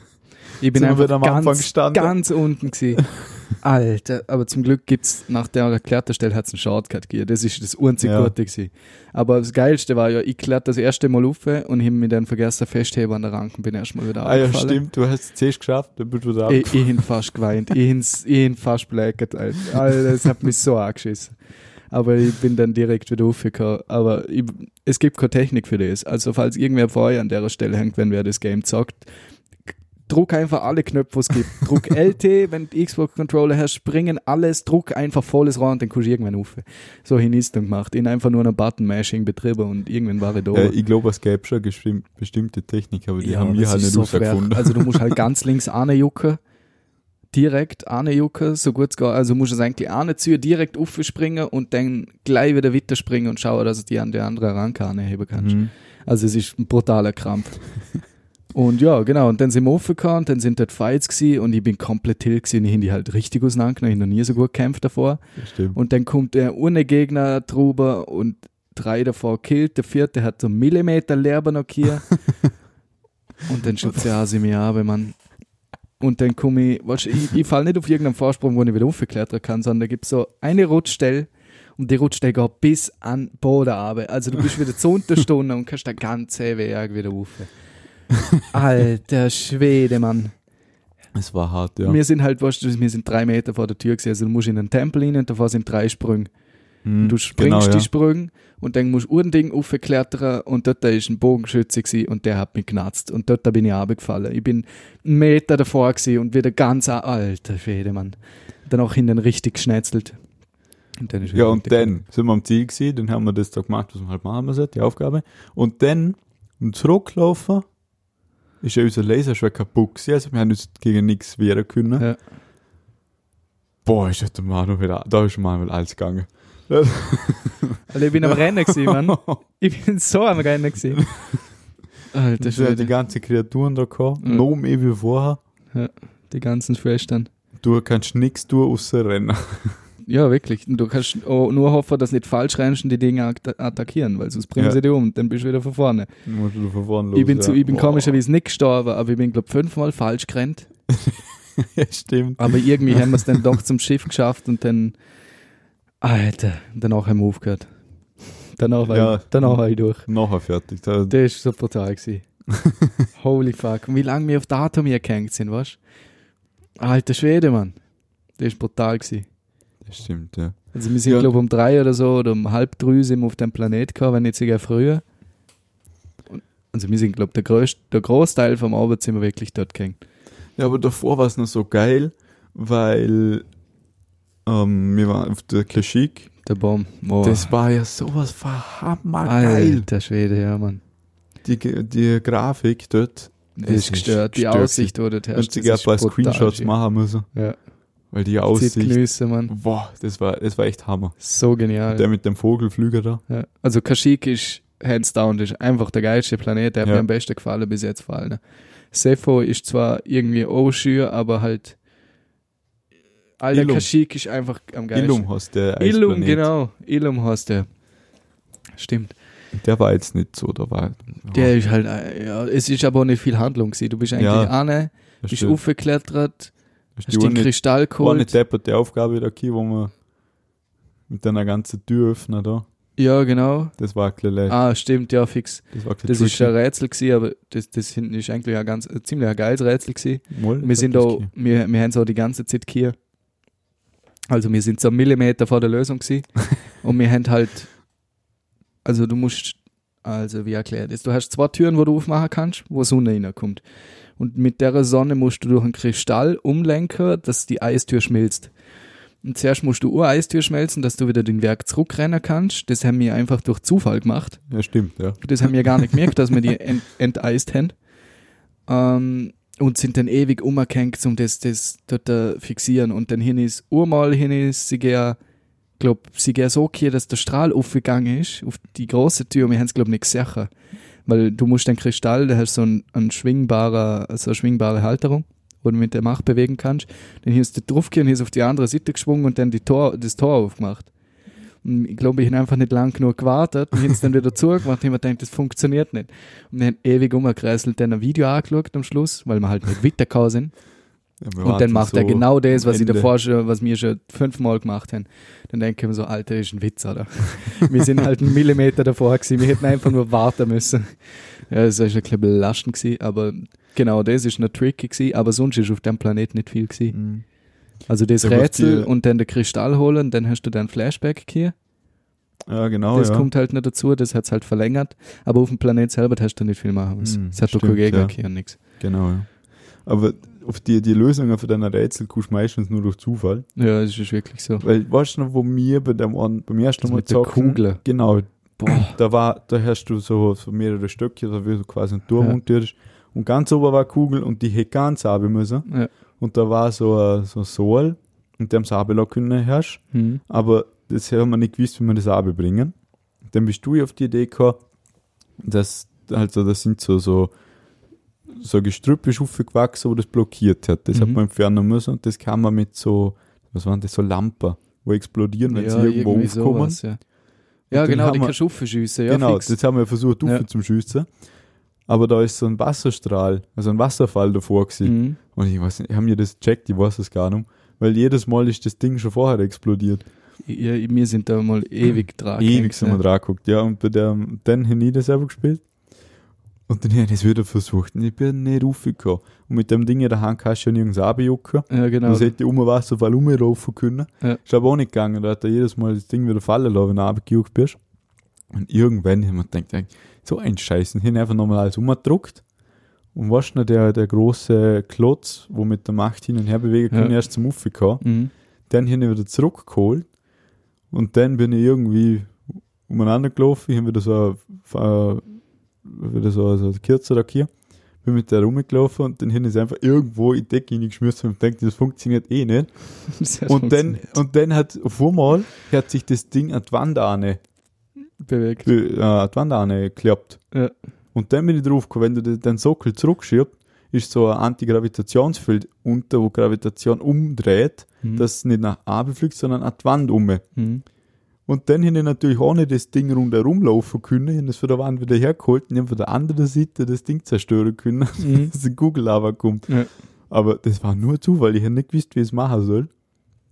Ich bin einfach am Anfang ganz, gestanden? ganz unten gewesen. (laughs) Alter, aber zum Glück gibt's nach der erklärten Stelle hat's einen Shortcut gegeben. Das ist das einzige Ja. Gute gewesen. Aber das Geilste war ja, ich kletter das erste Mal auf und hab mich dann vergessen festheben an der Ranken, bin erstmal wieder Ah ja, stimmt, du hast es zuerst geschafft, dann bist du wieder Ich, ich hin fast geweint. Ich hin fast bläcket, Alter. Alter. Das hat mich so angeschissen. Aber ich bin dann direkt wieder aufgekommen. Aber ich, es gibt keine Technik für das. Also falls irgendwer vor euch an der Stelle hängt, wenn wer das Game zockt, druck einfach alle Knöpfe, die es gibt. Druck (laughs) LT, wenn du Xbox-Controller hast, springen alles, druck einfach volles Rohr und dann kannst du irgendwann auf. So hin ist dann gemacht. In einfach nur einer Button-Mashing betrieben und irgendwann war ich da. Ja, ich glaube, es gäbe schon bestimmte Technik, aber die haben wir halt nicht so rausgefunden. Also du musst halt (laughs) ganz links anjucken, direkt anjucken, so gut es geht. Also musst du es eigentlich anziehen, direkt aufspringen und dann gleich wieder weiter springen und schauen, dass du die an die andere Ranke anheben kannst. Mhm. Also es ist ein brutaler Krampf. (laughs) Und ja, genau, und dann sind wir aufgekommen, und dann sind dort Fights gewesen, und ich bin komplett hill gewesen, ich habe die halt richtig auseinandergenommen, ich habe noch nie so gut gekämpft davor. Stimmt. Und dann kommt der ohne Gegner drüber und drei davor killt, der vierte hat so einen Millimeter Leber noch hier. (laughs) und dann schützt der Hase mir ab, Mann. Und dann komme ich, weißt, ich, ich falle nicht auf irgendeinen Vorsprung, wo ich wieder aufklettern kann, sondern da gibt es so eine Rutschstelle und die Rutschstelle geht bis an den Boden runter. Also du bist wieder zu Unterstunden und kannst den ganzen Weg wieder rauf. (laughs) Alter Schwede, Mann. Es war hart, ja. Wir sind halt, weißt du, wir sind drei Meter vor der Tür gewesen, also du musst in den Tempel rein und davor sind drei Sprünge. Mhm, Du springst genau, die ja. Sprünge und dann musst du ein Ding aufklettern und dort ist ein Bogenschütze gewesen und der hat mich genatzt und dort bin ich runtergefallen. Ich bin einen Meter davor gewesen und wieder ganz, alter Schwede, Mann. Dann auch hinten richtig geschnetzelt. Und dann ist Ja, und dann sind wir am Ziel gewesen, dann haben wir das da gemacht, was wir halt machen müssen, die Aufgabe. Und dann, zurücklaufen, ist ja unser Laser schon kaputt gewesen, also wir haben uns gegen nichts wehren können. Ja. Boah, ist der Manu wieder, da ist mal alles gegangen. (laughs) Also ich bin am Rennen gewesen, Mann. (laughs) Ich bin so am Rennen gewesen. (laughs) Alter ja die Schwede. ganzen Kreaturen da gehabt, Ja. noch mehr wie vorher. Die ganzen Schwestern. Du kannst nichts tun, außer rennen. Ja, wirklich. Und Du kannst nur hoffen, dass nicht falsch rennst und die Dinge at- attackieren, weil sonst bringen Ja. sie dich um und dann bist du wieder von vorne. Von vorne los. ich bin, zu, ich bin komischerweise nicht gestorben, aber ich bin, glaube fünfmal falsch gerannt. (laughs) ja, stimmt. Aber irgendwie (laughs) haben wir es dann doch zum Schiff geschafft und dann, Alter, danach haben wir aufgehört. Danach war, Ja. ich, danach war ich durch. Nachher fertig. Da, Das war so brutal. Gewesen. (laughs) Holy fuck. Und wie lange wir auf Datum hier gehängt sind, weißt du? Alter Schwede, Mann. Das war brutal. Gewesen. Stimmt, ja. Also wir sind, Ja. glaube ich, um drei oder so oder um halb drei sind wir auf dem Planet gekommen, wenn nicht sogar früher. Und, also wir sind, glaube ich, der, größte, der Großteil vom Abend sind wir wirklich dort gehängt. Ja, aber davor war es noch so geil, weil ähm, wir waren auf der Kashyyyk. Der Baum. Oh. Das war ja sowas von hammergeil. Alter Schwede, ja, Mann. Die, die Grafik dort. Das ist gestört. Die Aussicht, wo du Wenn herrscht, sie ein paar Screenshots machen müssen. Ja. Weil die Aussicht. Genüsse, Mann. Boah, das war, das war echt Hammer. So genial. Der mit dem Vogelflüger da. Ja. Also Kashyyyk ist hands down, das ist einfach der geilste Planet, der hat Ja. mir am besten gefallen bis jetzt vor allem. Sepho ist zwar irgendwie auch schön, aber halt Alter, Ilum. Kashyyyk ist einfach am geilsten. Illum heißt der Ilum, Eisplanet. genau. Ilum heißt der. Stimmt. Der war jetzt nicht so, da war. Der ist halt, äh, ja, es ist aber auch nicht viel Handlung gewesen. Du bist eigentlich Ja, das bist stimmt. aufgeklettert, hast ist den die Kristall eine geholt. depperte Aufgabe da, wo man mit einer ganzen Tür öffnen da. Ja, genau. Das war ein. Ah, stimmt, ja, fix. Das war ein Das ist ein Rätsel gewesen, aber das, das hinten ist eigentlich ein ganz, ein ziemlich ein geiles Rätsel gewesen. Mal, Wir sind da, wir, wir haben so die ganze Zeit hier. Also wir sind so einen Millimeter vor der Lösung gewesen. (laughs) und wir haben halt, also du musst, also wie erklärt ist, du hast zwei Türen, wo du aufmachen kannst, wo Sonne reinkommt. Und mit der Sonne musst du durch einen Kristall umlenken, dass die Eistür schmilzt. Und zuerst musst du eine Eistür schmelzen, dass du wieder den Werk zurückrennen kannst. Das haben wir einfach durch Zufall gemacht. Ja, stimmt, ja. Das haben wir gar nicht gemerkt, dass wir die ent (laughs) enteist haben. Ähm, und sind dann ewig umgehängt, um das, das dort äh, fixieren. Und dann hin ist, urmal hin ist, sie gehen, glaub, sie gehen so hier, dass der Strahl aufgegangen ist, auf die große Tür, wir haben es, glaub, nicht gesehen. Weil du musst den Kristall, da hast so ein, ein schwingbarer, so eine schwingbare Halterung, wo du mit der Macht bewegen kannst. Dann hier ist der draufgehen, hier ist auf die andere Seite geschwungen und dann die Tor, das Tor aufgemacht. Ich glaube, ich habe einfach nicht lang genug gewartet und habe es dann wieder (laughs) zugemacht ich mir gedacht, das funktioniert nicht. Und haben ewig umgekreiselt, dann ein Video angeschaut am Schluss, weil wir halt nicht weitergekommen sind. Ja Und dann macht er so genau das, was ich davor schon, was wir schon fünfmal gemacht haben. Dann denke ich mir so, Alter, ist ein Witz, oder? (laughs) wir sind halt einen Millimeter davor gewesen, wir hätten einfach nur warten müssen. Ja, das ist ein bisschen belastend gewesen, aber genau das ist noch tricky gewesen, aber sonst ist auf dem Planet nicht viel gewesen. Mhm. Also das Ja, Rätsel und dann der Kristall holen, dann hast du dann Flashback hier. Ja, genau, das ja. kommt halt noch dazu, das hat's halt verlängert. Aber auf dem Planet selber hast du nicht viel machen müssen. Es hat doch stimmt, Gegner ja. hier und nix. Genau, ja. Aber auf die, die Lösungen für deine Rätsel du meistens nur durch Zufall. Ja, das ist wirklich so. Weil, weißt du noch, wo wir bei dem einen, beim ersten Das Mal mit der zocken- Kugel. Genau, Boah. da war, da hast du so, so mehrere Stöcke, da wie so quasi ein Turm Ja. unterirdisch. Und ganz oben war Kugel und die hätte ganz runter müssen. Ja. Und da war so ein, so Sohl und dem Sabel auch können herrsch. Hm. Aber das haben wir nicht gewusst, wie wir das bringen. Dann bist du auf die Idee gekommen, dass, also das sind so, so so Gestrüpp ist aufgewachsen, wo das blockiert hat. Das hat Mhm. man entfernen müssen und das kann man mit so, was waren das, so Lampen, wo explodieren, wenn sie irgendwo aufkommen. sowas, ja. Ja, genau, die kannst du aufschiessen, ja, genau, fix. das haben wir versucht, Ja. ja. zum Schiessen. Aber da ist so ein Wasserstrahl, also ein Wasserfall davor gewesen. Mhm. Und ich weiß nicht, haben wir das gecheckt, ich weiß es gar nicht. Weil jedes Mal ist das Ding schon vorher explodiert. Ja, wir sind da mal ewig dran. Ewig sind wir ja. dran geguckt. Ja, und bei der, dann habe ich das selber gespielt. Und dann habe ich das wieder versucht. Und ich bin nicht raufgekommen. Und mit dem Ding in der Hand kannst du ja nirgends abjucken. Ja, genau. Das hätte ich um den Wasserfall rumlaufen können. Ja. Ist aber auch nicht gegangen. Da hat er jedes Mal das Ding wieder fallen lassen, wenn du abgejuckt bist. Und irgendwann haben wir gedacht, so ein Scheiß. Und haben einfach nochmal alles umgedruckt. Und weißt du noch, der, der große Klotz, wo mit der Macht hin und her bewegen Ja. kann, erst zum Aufgekommen. Mhm. Dann habe ich wieder zurückgeholt. Und dann bin ich irgendwie umeinander gelaufen. Ich habe wieder so, ein- äh, wieder so, so ein kürzerer hier. Bin mit der rumgelaufen und dann es einfach irgendwo in die Decke hineingeschmissen und denke, das funktioniert eh nicht. (laughs) Das Und dann, und dann hat auf einmal hat sich das Ding an die Wand ane, bewegt. äh, an die Wand ane geklappt. Ja. Und dann bin ich drauf gekommen, wenn du den- den Sockel zurückschiebst, ist so ein Antigravitationsfeld unter, wo Gravitation umdreht, Mhm. dass es nicht nach oben fliegt, sondern an die Wand um. Mhm. Und dann habe ich natürlich auch nicht das Ding rundherum laufen können, ich habe das von der Wand wieder hergeholt und von der anderen Seite das Ding zerstören können, (laughs) Mhm. dass ein Kugellager kommt. Ja. Aber das war nur Zufall, ich habe nicht gewusst, wie ich es machen soll.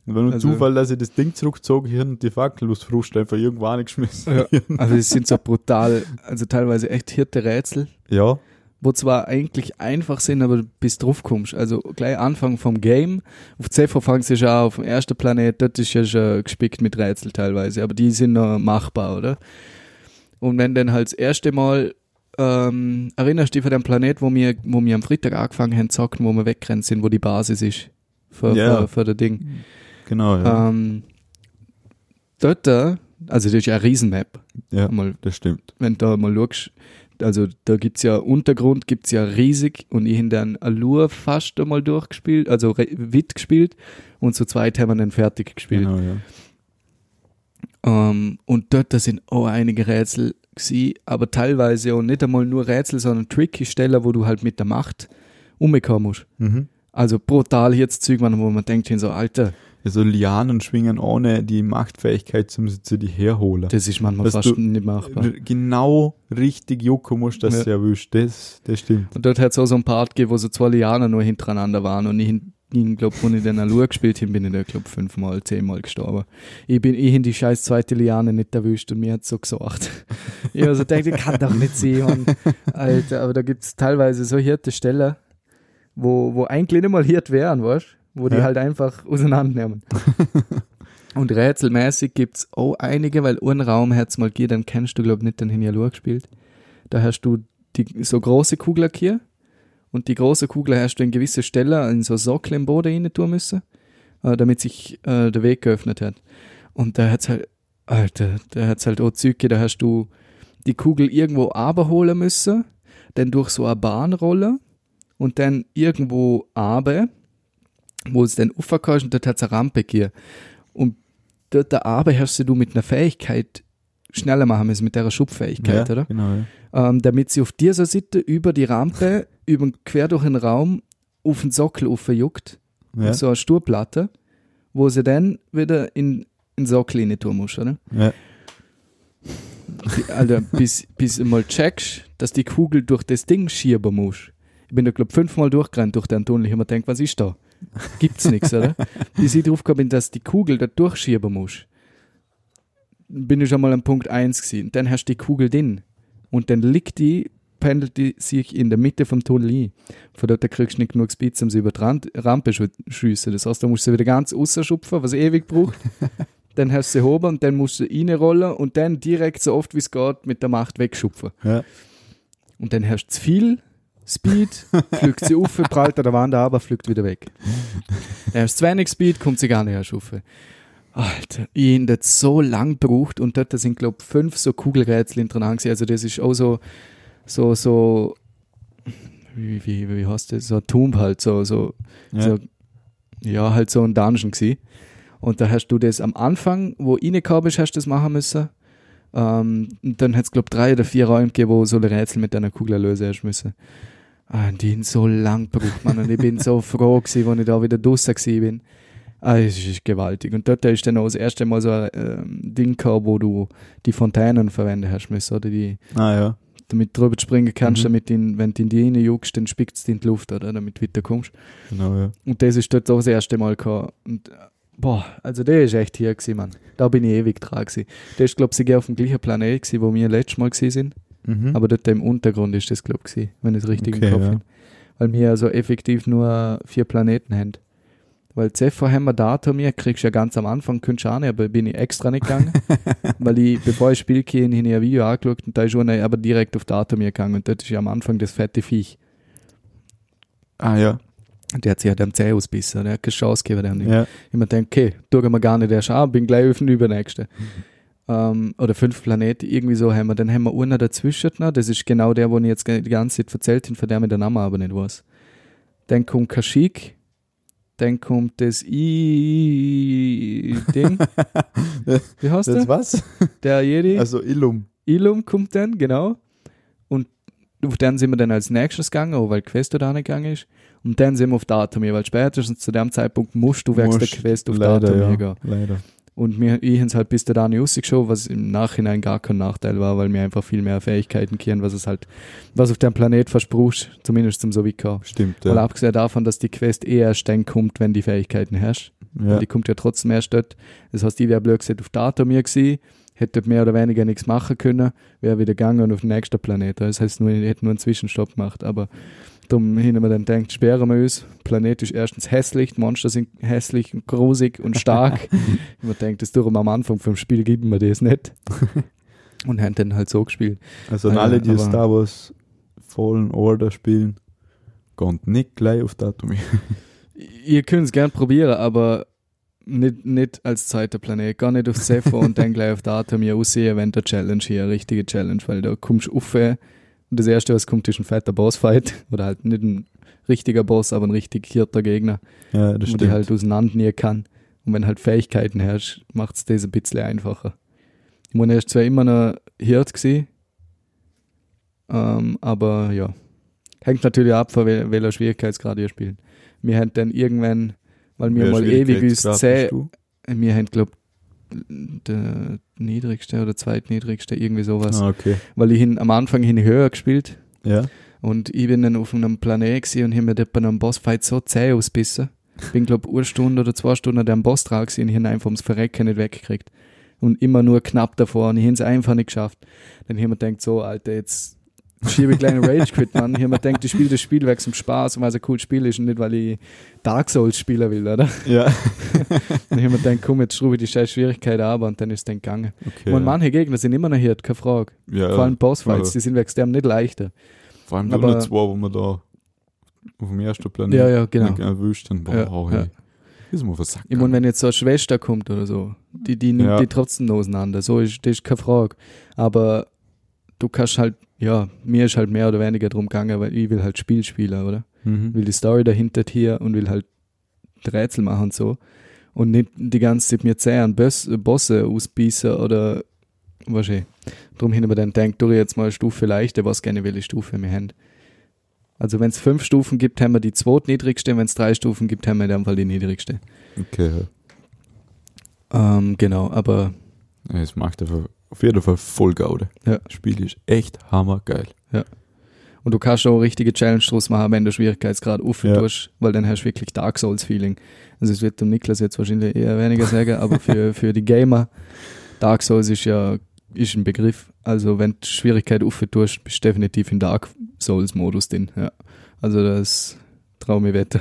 Und war nur Also- Zufall, dass ich das Ding zurückgezogen habe und die Fackel aus Frust einfach irgendwo angeschmissen. Ja. Also es sind so brutal, also teilweise echt hirte Rätsel, ja, wo zwar eigentlich einfach sind, aber bis drauf kommst. Also gleich Anfang vom Game. Auf CV fangst du schon an, auf dem ersten Planet, dort ist ja schon gespickt mit Rätsel teilweise, aber die sind noch machbar, oder? Und wenn dann halt das erste Mal ähm, erinnerst du dich von dem Planet, wo wir, wo wir am Freitag angefangen haben zu zocken, wo wir weggerannt sind, wo die Basis ist für, Ja. für, für das Ding. genau, ja. Ähm, dort, äh, also das ist ja eine Riesenmap. ja, Mal, das stimmt. wenn du da mal schaust, also da gibt's ja Untergrund, gibt's ja riesig und ich habe dann Allure fast einmal durchgespielt, also wit gespielt und zu zweit haben wir dann fertig gespielt. Genau, ja. Ähm, und dort da sind auch einige Rätsel gsi, aber teilweise auch nicht einmal nur Rätsel, sondern tricky Stellen, wo du halt mit der Macht umkommen musst. Mhm. Also brutal jetzt Zeug, wo man denkt, so, Alter, so Lianen schwingen ohne die Machtfähigkeit zum sie die herholen. das ist manchmal Dass fast du- nicht machbar. Genau richtig jucken musst, dass Ja. du erwischt. Das, das stimmt. Und dort hat es auch so ein Part gegeben, wo so zwei Lianen nur hintereinander waren und ich, ich glaube, wenn ich den Allure gespielt habe, bin ich da, glaube fünfmal, zehnmal gestorben. Ich bin eh in die scheiß zweite Liane nicht erwischt und mir hat so gesagt. (laughs) ich also denke, ich kann doch nicht sehen. Alter, aber da gibt's teilweise so hirte Stellen, wo, wo eigentlich nicht mal hirt wären, weißt wo die Ja. halt einfach auseinandernehmen. (laughs) und rätselmäßig gibt's auch einige, weil einen Raum hat's mal gegeben, dann kennst du, glaube nicht den Hinjalur gespielt. Da hast du die so große Kugel hier und die große Kugel hast du in gewisse Stelle in so Sockel im Boden rein tun müssen, äh, damit sich äh, der Weg geöffnet hat. Und da hat's halt, Alter, da hat's halt auch Züge, da hast du die Kugel irgendwo abholen müssen, dann durch so eine Bahn rollen und dann irgendwo abe, wo es dann raufkommst und dort hat's eine Rampe gegeben. Und dort abe hast du mit einer Fähigkeit schneller machen müssen, mit der Schubfähigkeit, ja, oder? Genau, ja. ähm, damit sie auf dieser Seite über die Rampe, (laughs) über, quer durch den Raum, auf den Sockel aufjuckt, Ja, so eine Sturplatte, wo sie dann wieder in, in den Sockel rein tun muss, oder? ja. Alter, (laughs) bis, bis du mal checkst, dass die Kugel durch das Ding schieben muss. Ich bin da, glaub fünfmal durchgerannt durch den Tunnel. Ich hab mir gedacht, was ist da? Gibt's nichts, oder? Bis ich drauf bin, dass die Kugel da durchschieben muss. Bin ich schon mal an Punkt 1 gewesen. Dann hast du die Kugel drin. Und dann liegt die, pendelt die sich in der Mitte vom Tunnel ein. Von dort kriegst du nicht genug Speed, um sie über die Rampe zu schiessen. Das heißt, da musst du sie wieder ganz rausschupfen, was ewig braucht. (laughs) dann hast du sie oben und dann musst du reinrollen und dann direkt so oft wie es geht mit der Macht wegschupfen. ja. Und dann hast du zu viel Speed, fliegt sie auf, (laughs) prallt an der Wand ab, aber fliegt wieder weg. Dann hast du zu wenig Speed, kommt sie gar nicht erschufen. Alter, ich habe das so lang gebraucht und dort sind, glaube ich, fünf so Kugelrätsel hintereinander gewesen. Also das ist auch so, so, so, wie, wie, wie heißt das? So ein Tomb halt, so, so, Ja. so, ja, halt so ein Dungeon gewesen. Und da hast du das am Anfang, wo reingekommen bist, hast du das machen müssen. Ähm, und dann hat es, glaube ich, drei oder vier Räume gegeben, wo so ein Rätsel mit deiner Kugel lösen hast müssen. Ah, die haben so lang gebraucht, Mann. Und ich bin so froh gewesen, als ich da wieder gewesen bin. Ah, es ist gewaltig. Und dort ist dann auch das erste Mal so ein ähm, Ding gehabt, wo du die Fontänen verwenden hast müssen, oder die, Ah ja. damit du drüber springen kannst, Mhm. damit in, wenn du in die Reine juckst, dann spickt es in die Luft, oder, damit du weiterkommst. Genau, ja. Und das ist dort auch das erste Mal gehabt. Und, äh, boah, also der ist echt hier gewesen, Mann. Da bin ich ewig dran gewesen. Der ist, glaube ich, sogar auf dem gleichen Planet gewesen, wo wir letztes Mal gewesen sind. Mhm. Aber dort im Untergrund ist das, glaube ich, wenn ich es richtig Okay, im Kopf ja. habe. Weil wir also effektiv nur vier Planeten haben. Weil Zephyr haben wir Datum hier, kriegst du ja ganz am Anfang, könntest du auch nicht, aber bin ich extra nicht gegangen. (laughs) weil ich, bevor ich Spiel gehe, habe ich ein Video angeschaut und da ist schon aber direkt auf Datum gegangen und dort ist ja am Anfang das fette Viech. ah ja. Und der hat sich ja dem Zeh ausbissen, der hat keine Chance gegeben, der nicht. Ja. Ich mir denke, okay, tue mir gar nicht erst an, bin gleich auf den übernächsten. Ähm, oder fünf Planeten, irgendwie so haben wir. Dann haben wir einen dazwischen noch, das ist genau der, wo ich jetzt die ganze Zeit erzählt habe, von dem ich den Namen aber nicht weiß. Dann kommt Kashyyyk, dann kommt das I-Ding. (laughs) Wie heißt Das der? was? Der Jedi. Also Illum. Ilum kommt dann, genau. Und auf den sind wir dann als nächstes gegangen, auch weil Quest da nicht gegangen ist. Und dann sind wir auf Datumir, weil spätestens zu dem Zeitpunkt musst du während der Quest auf leider, Datumir ja. gehen. Leider. Und wir, ich habe es halt bis da nicht rausgeschaut, was im Nachhinein gar kein Nachteil war, weil wir einfach viel mehr Fähigkeiten kennen, was es halt, was auf dem Planet versprüchst, zumindest zum Sovika. Stimmt, Weil ja. abgesehen davon, dass die Quest eher erst dann kommt, wenn die Fähigkeiten hast. ja. Die kommt ja trotzdem erst dort. Das heißt, ich wäre blöd gesagt auf Datumir gewesen, hätte mehr oder weniger nichts machen können, wäre wieder gegangen und auf den nächsten Planet. Das heißt, nur, ich hätte nur einen Zwischenstopp gemacht. Aber darum hin wir dann denkt, sperren wir uns. Planet ist erstens hässlich, die Monster sind hässlich und grusig und stark. (laughs) man denkt, das darum am Anfang vom Spiel gibt mir das nicht. (laughs) und haben dann halt so gespielt. Also an alle, die aber- Star Wars Fallen Order spielen, kommt nicht gleich auf Datum. (laughs) Ihr könnt es gern probieren, aber nicht, nicht als zweiter Planet. Gar nicht auf Zephyr und dann gleich auf Datum hier aussehen, wenn der Challenge hier, eine richtige Challenge, weil da kommst du rauf und das erste, was kommt, ist ein fetter Bossfight. (laughs) Oder halt nicht ein richtiger Boss, aber ein richtig hirter Gegner, Ja, das wo die stimmt. halt auseinandernehmen kann. Und wenn halt Fähigkeiten herrscht, macht es das ein bisschen einfacher. Ich meine, er ist zwar immer noch Hirt gewesen, ähm, aber ja. Hängt natürlich ab, von wel welcher Schwierigkeitsgrad ihr spielt. Wir haben dann irgendwann, weil wir Wer mal ewig uns zäh, wir haben, glaub der niedrigste oder zweitniedrigste, irgendwie sowas. Ah, okay. Weil ich hin, am Anfang hin höher gespielt Ja. und ich bin dann auf einem Planet und habe mir dort bei einem Bossfight so zäh ausbissen. Bin, glaub eine Stunde oder zwei Stunden an dem Boss dran gewesen und ich habe einfach ums Verrecken nicht weggekriegt. Und immer nur knapp davor und ich habe es einfach nicht geschafft. Dann habe ich mir gedacht, so, Alter, jetzt schiebe kleine Rage Quit, Mann. Habe mir gedacht, ich spiele das Spiel weg zum Spaß und weil es ein cooles Spiel ist und nicht, weil ich Dark Souls spielen will, oder? Ja. Dann habe ich mir gedacht, komm, jetzt schraube ich die scheiß Schwierigkeit ab und dann ist es dann gegangen. Okay. Und manche Gegner sind immer noch hier, keine Frage. ja, Vor allem Bossfights, ja. die sind wegen dem nicht leichter. Vor allem die aber- anderen zwei, wo wir da auf dem ersten Planet Ja, ja, genau. erwischt haben. Boah, Ja, oh, ja. hey. Das ist mal versacken. Ich meine, wenn jetzt so eine Schwester kommt oder so, die, die nimmt Ja. die trotzdem auseinander. So ist, das ist keine Frage. Aber du kannst halt, ja, mir ist halt mehr oder weniger drum gegangen, weil ich will halt Spiel spielen, oder? mhm. Will die Story dahinter hier und will halt Rätsel machen und so. Und nicht die ganze Zeit mir zäh an Boss, Bosse ausbeißen oder was ich. Drum hin aber dann denkt, du jetzt mal eine Stufe leichter, was gerne welche Stufe wir haben. Also wenn es fünf Stufen gibt, haben wir die zweitniedrigste, wenn es drei Stufen gibt, haben wir in dem Fall die niedrigste. Okay. Ähm, genau, aber es macht einfach auf jeden Fall voll Gaude. Ja. Das Spiel ist echt hammergeil. Und du kannst auch richtige Challenge draus machen, wenn du Schwierigkeitsgrad offen Ja. tust, weil dann hast du wirklich Dark Souls-Feeling. Also es wird dem Niklas jetzt wahrscheinlich eher weniger sagen, (laughs) aber für, für die Gamer, Dark Souls ist ja ist ein Begriff. Also wenn du Schwierigkeit offen tust, bist du definitiv in Dark Souls-Modus drin. Ja. Also das traue mir wetter.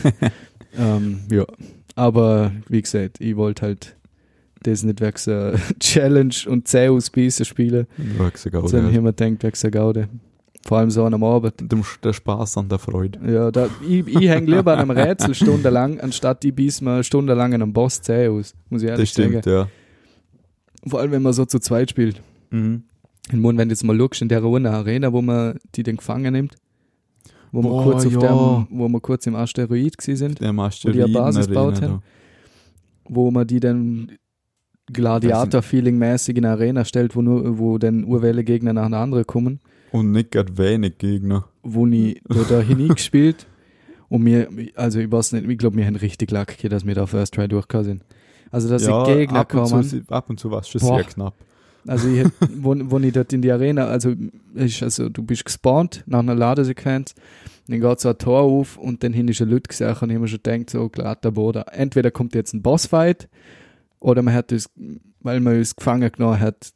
(laughs) ähm, ja. Aber wie gesagt, ich wollte halt das nicht wegen so (laughs) Challenge und zäh ausbeißen spielen, ich sag auch, sondern ich mir gedacht, wegen so Gaude. Vor allem so an einem Abend. Dem- Der Spaß an der Freude. Ja, da, ich, ich häng lieber an einem Rätsel stundenlang, anstatt ich beiß mir stundenlang an einem Boss zäh aus. Muss ich Das ehrlich stimmt, sagen. ja. Vor allem, wenn man so zu zweit spielt. Mhm. Meine, wenn du jetzt mal schaust, in der Runde Arena, wo man die den gefangen nimmt, wo wir Boah, kurz auf ja. dem, wo wir kurz im Asteroid gewesen sind, Der Wo die eine Basis gebaut da. haben. wo man die dann Gladiator-Feeling-mäßig in eine Arena stellt, wo nur, wo dann Urwelle Gegner nach einer anderen kommen. Und nicht gerade wenig Gegner. wo ich da, hineingespielt (laughs) und mir, also ich weiß nicht, ich glaube, wir haben richtig Lack gehabt, dass wir da First Try durchgekommen sind. Also, dass ja, die Gegner ab kommen. zu, ab und zu war es schon Boah. sehr knapp. Also, ich, (laughs) wo, wo ich dort in die Arena, also, ist, also du bist gespawnt nach einer Ladesequenz, dann geht so ein Tor auf und dann hin ist ein Leute gesehen und ich hab mir schon gedacht, so glatter Boden. Entweder kommt jetzt ein Bossfight oder man hat uns, weil man uns gefangen genommen hat,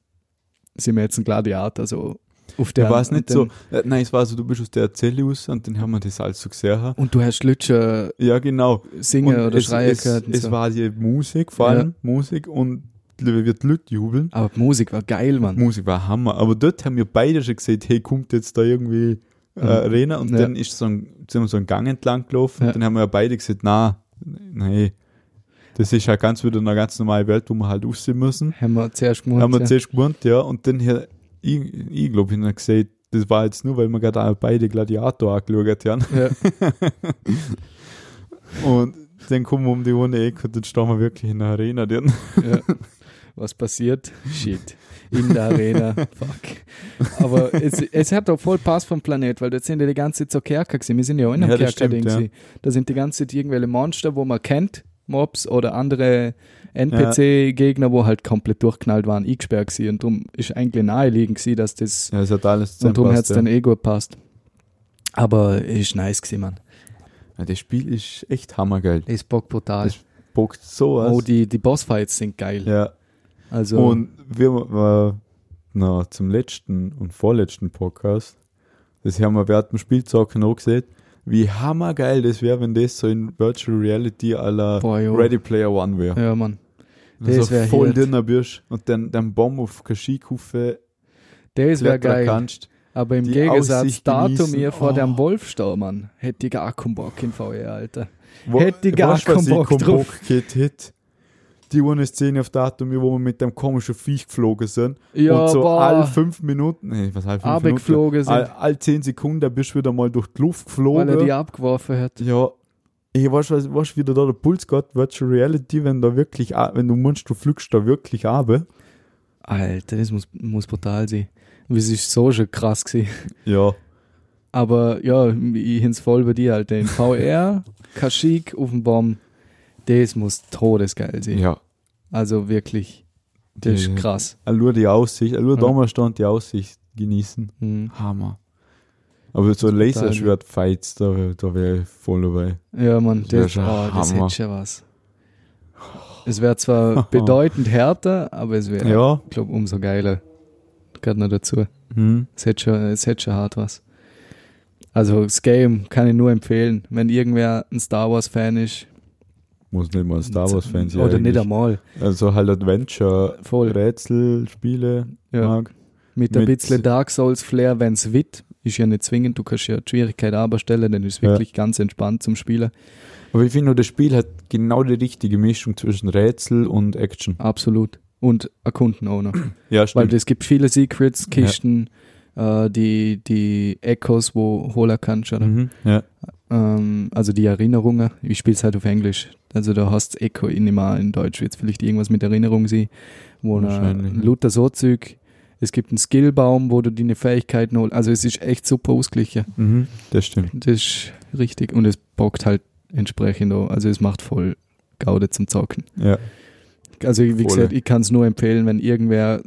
sind wir jetzt ein Gladiator, so auf der Ja, war es nicht so. Äh, nein, es war so, du bist aus der Zelle raus und dann haben wir das alles so gesehen. Und du hast Leute Ja, genau. singen Und oder es, schreien es, gehört. es so. war die Musik, vor Ja. allem Musik und wird Leute jubeln. Aber die Musik war geil, Mann. Musik war Hammer. Aber dort haben wir beide schon gesagt, hey, kommt jetzt da irgendwie äh, Mhm. Arena und Ja. dann ist so ein, sind wir so einen Gang entlang gelaufen Ja. und dann haben wir ja beide gesagt, na, nee, das ist ja ganz wieder eine ganz normale Welt, wo wir halt aussehen müssen. Haben wir zuerst gemacht. haben wir ja. zuerst gewohnt, ja, und dann hier, ich, ich glaube, ich habe gesagt, das war jetzt nur, weil wir gerade auch beide Gladiator angeschaut haben. ja. (laughs) Und dann kommen wir um die eine Ecke und dann stehen wir wirklich in der Arena drin. ja. Was passiert? Shit. In der Arena. (laughs) Fuck. Aber es, es hat doch voll Pass vom Planet, weil dort sind ja die ganze Zeit so Kerker gewesen. Wir sind ja auch in einem Ja, Kerker-Ding. stimmt, ja. Da sind die ganze Zeit irgendwelche Monster, wo man kennt, Mobs oder andere NPC-Gegner, wo halt komplett durchknallt waren, eingesperrt gewesen. Und darum ist eigentlich naheliegend gewesen, dass das Ja, es hat alles und darum hat es zusammenpasst, dann eh gut gepasst. Aber es ist nice gewesen, Mann. ja. Das Spiel ist echt hammergeil. Es bockt brutal. Das Bockt so aus. Oh, die, die Bossfights sind geil. ja. Also, Und wir war na, zum letzten und vorletzten Podcast, das haben wir während dem Spielzocken noch gesehen, wie hammergeil das wäre, wenn das so in Virtual Reality jo. Ready Player One wäre. Ja, Mann. Das Das wär voll dünner bist und dann, dann Bomb auf Kaschikufe Das wäre geil. kannst. Aber im Gegensatz dazu mir vor Oh. dem Wolfstau, Mann, hätte ich gar keinen Bock in VR, Alter. Wo, Hätte ich gar keinen Bock drauf. Bock? Die eine Szene auf Datum, wo wir mit dem komischen Viech geflogen sind Ja, und so boah. all fünf Minuten, nee, was halb fünf Minuten, Abgeflogen sind, all, all zehn Sekunden bist du wieder mal durch die Luft weil geflogen. er die abgeworfen hat. Ja, ich weiß, was, was wieder da der Puls geht, Virtual Reality, wenn da wirklich, wenn du meinst, du flügst da wirklich ab. Alter, das muss, muss brutal sein. Und Es ist so schon krass gewesen. Ja, Aber ja, ich hin's voll bei dir, Alter. In VR, Kaschik auf dem Baum, das muss todesgeil sein. ja. Also wirklich, das ist Die- krass. Nur die Aussicht, nur Ja. damals stand die Aussicht genießen. Mhm. Hammer. Aber so. Laserschwert-Fights, da, wär- da wäre ich voll dabei. Ja, Mann, Das das, schon oh, das hätte schon was. Es wäre zwar (laughs) bedeutend härter, aber es wäre, Ja. ich glaube, umso geiler. Gerade noch dazu. Hm. Es hätte schon, es hätte schon hart was. Also, das Game kann ich nur empfehlen. Wenn irgendwer ein Star Wars-Fan ist. Muss nicht mal Star Wars-Fan sein. Oder nicht eigentlich. einmal. Also halt Adventure, Voll. Rätsel, Spiele, Ja. mag. Mit ein Mit- bisschen Dark Souls-Flair, wenn es wird. Ist ja nicht zwingend. Du kannst ja die Schwierigkeit aber stellen, dann ist es Ja. wirklich ganz entspannt zum Spielen. Aber ich finde, nur, das Spiel hat genau die richtige Mischung zwischen Rätsel und Action. Absolut. Und erkunden auch noch. Ja, Weil stimmt. es gibt viele Secrets, Kisten, äh, die, die Echos, wo holen kannst, oder? mhm. Ja. Ähm, also die Erinnerungen. Ich spiele es halt auf Englisch. Also da hast du Echo in immer in Deutsch wird vielleicht irgendwas mit Erinnerung sein, wo. Luther so Zeug. Es gibt einen Skillbaum, wo du deine Fähigkeiten holst. Also es ist echt super ausgeglichen. Mhm. Das stimmt. Das ist richtig. Und es bockt halt entsprechend auch. Also es macht voll Gaude zum Zocken. Ja. Also wie Voll. gesagt, ich kann es nur empfehlen, wenn irgendwer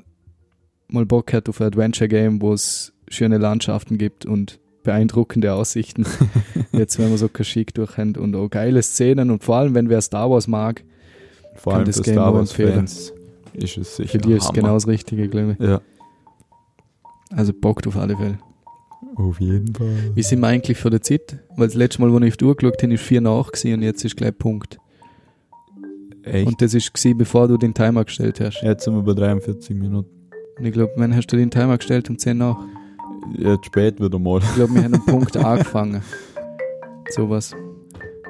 mal Bock hat auf ein Adventure-Game, wo es schöne Landschaften gibt und beeindruckende Aussichten. (laughs) Jetzt, wenn wir so Kashyyyk durchhängt und auch geile Szenen und vor allem, wenn wer Star Wars mag, Vor Kann allem das für Game Star nur Wars-Fans ist es sicher für die ist es genau das Richtige, glaube Ja, ich. Also bockt auf alle Fälle. auf jeden Fall. Wie sind wir eigentlich für die Zeit? Weil das letzte Mal, wo ich auf die Uhr geschaut habe, ist 4 nach und jetzt ist gleich Punkt. Echt? Und das ist gewesen, bevor du den Timer gestellt hast. Jetzt sind wir bei 43 Minuten. Und ich glaube, wann hast du den Timer gestellt? Um 10 nach? Jetzt spät wieder mal. Ich glaube, wir haben einen (laughs) Punkt angefangen. Sowas.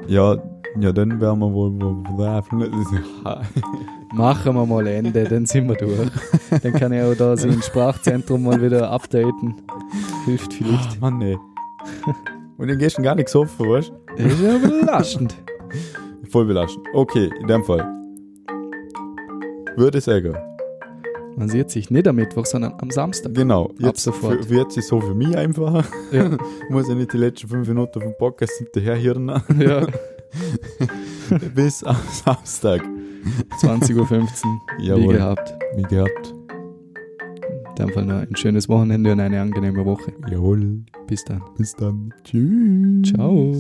Ja, ja, dann werden wir wohl. (laughs) Machen wir mal Ende, dann sind wir durch. Dann kann ich auch da so im (laughs) Sprachzentrum mal wieder updaten. Hilft vielleicht. Ah, Mann, nee. Und dann gehst du gar nichts offen, weißt Das ist ja belastend. du? Voll belastend. Okay, in dem Fall. Würde ich sagen, Man sieht sich nicht am Mittwoch, sondern am Samstag. Genau. Jetzt sofort. Für, wird sie so für mich einfacher. Ja. (laughs) Muss ich nicht die letzten fünf Minuten vom Podcast hinterher hirnen. ja. (laughs) Bis am Samstag. 20.15 Uhr. Wie Jawohl. gehabt. Wie gehabt. In dem Fall noch ein schönes Wochenende und eine angenehme Woche. Jawohl. Bis dann. Bis dann. Tschüss. Ciao.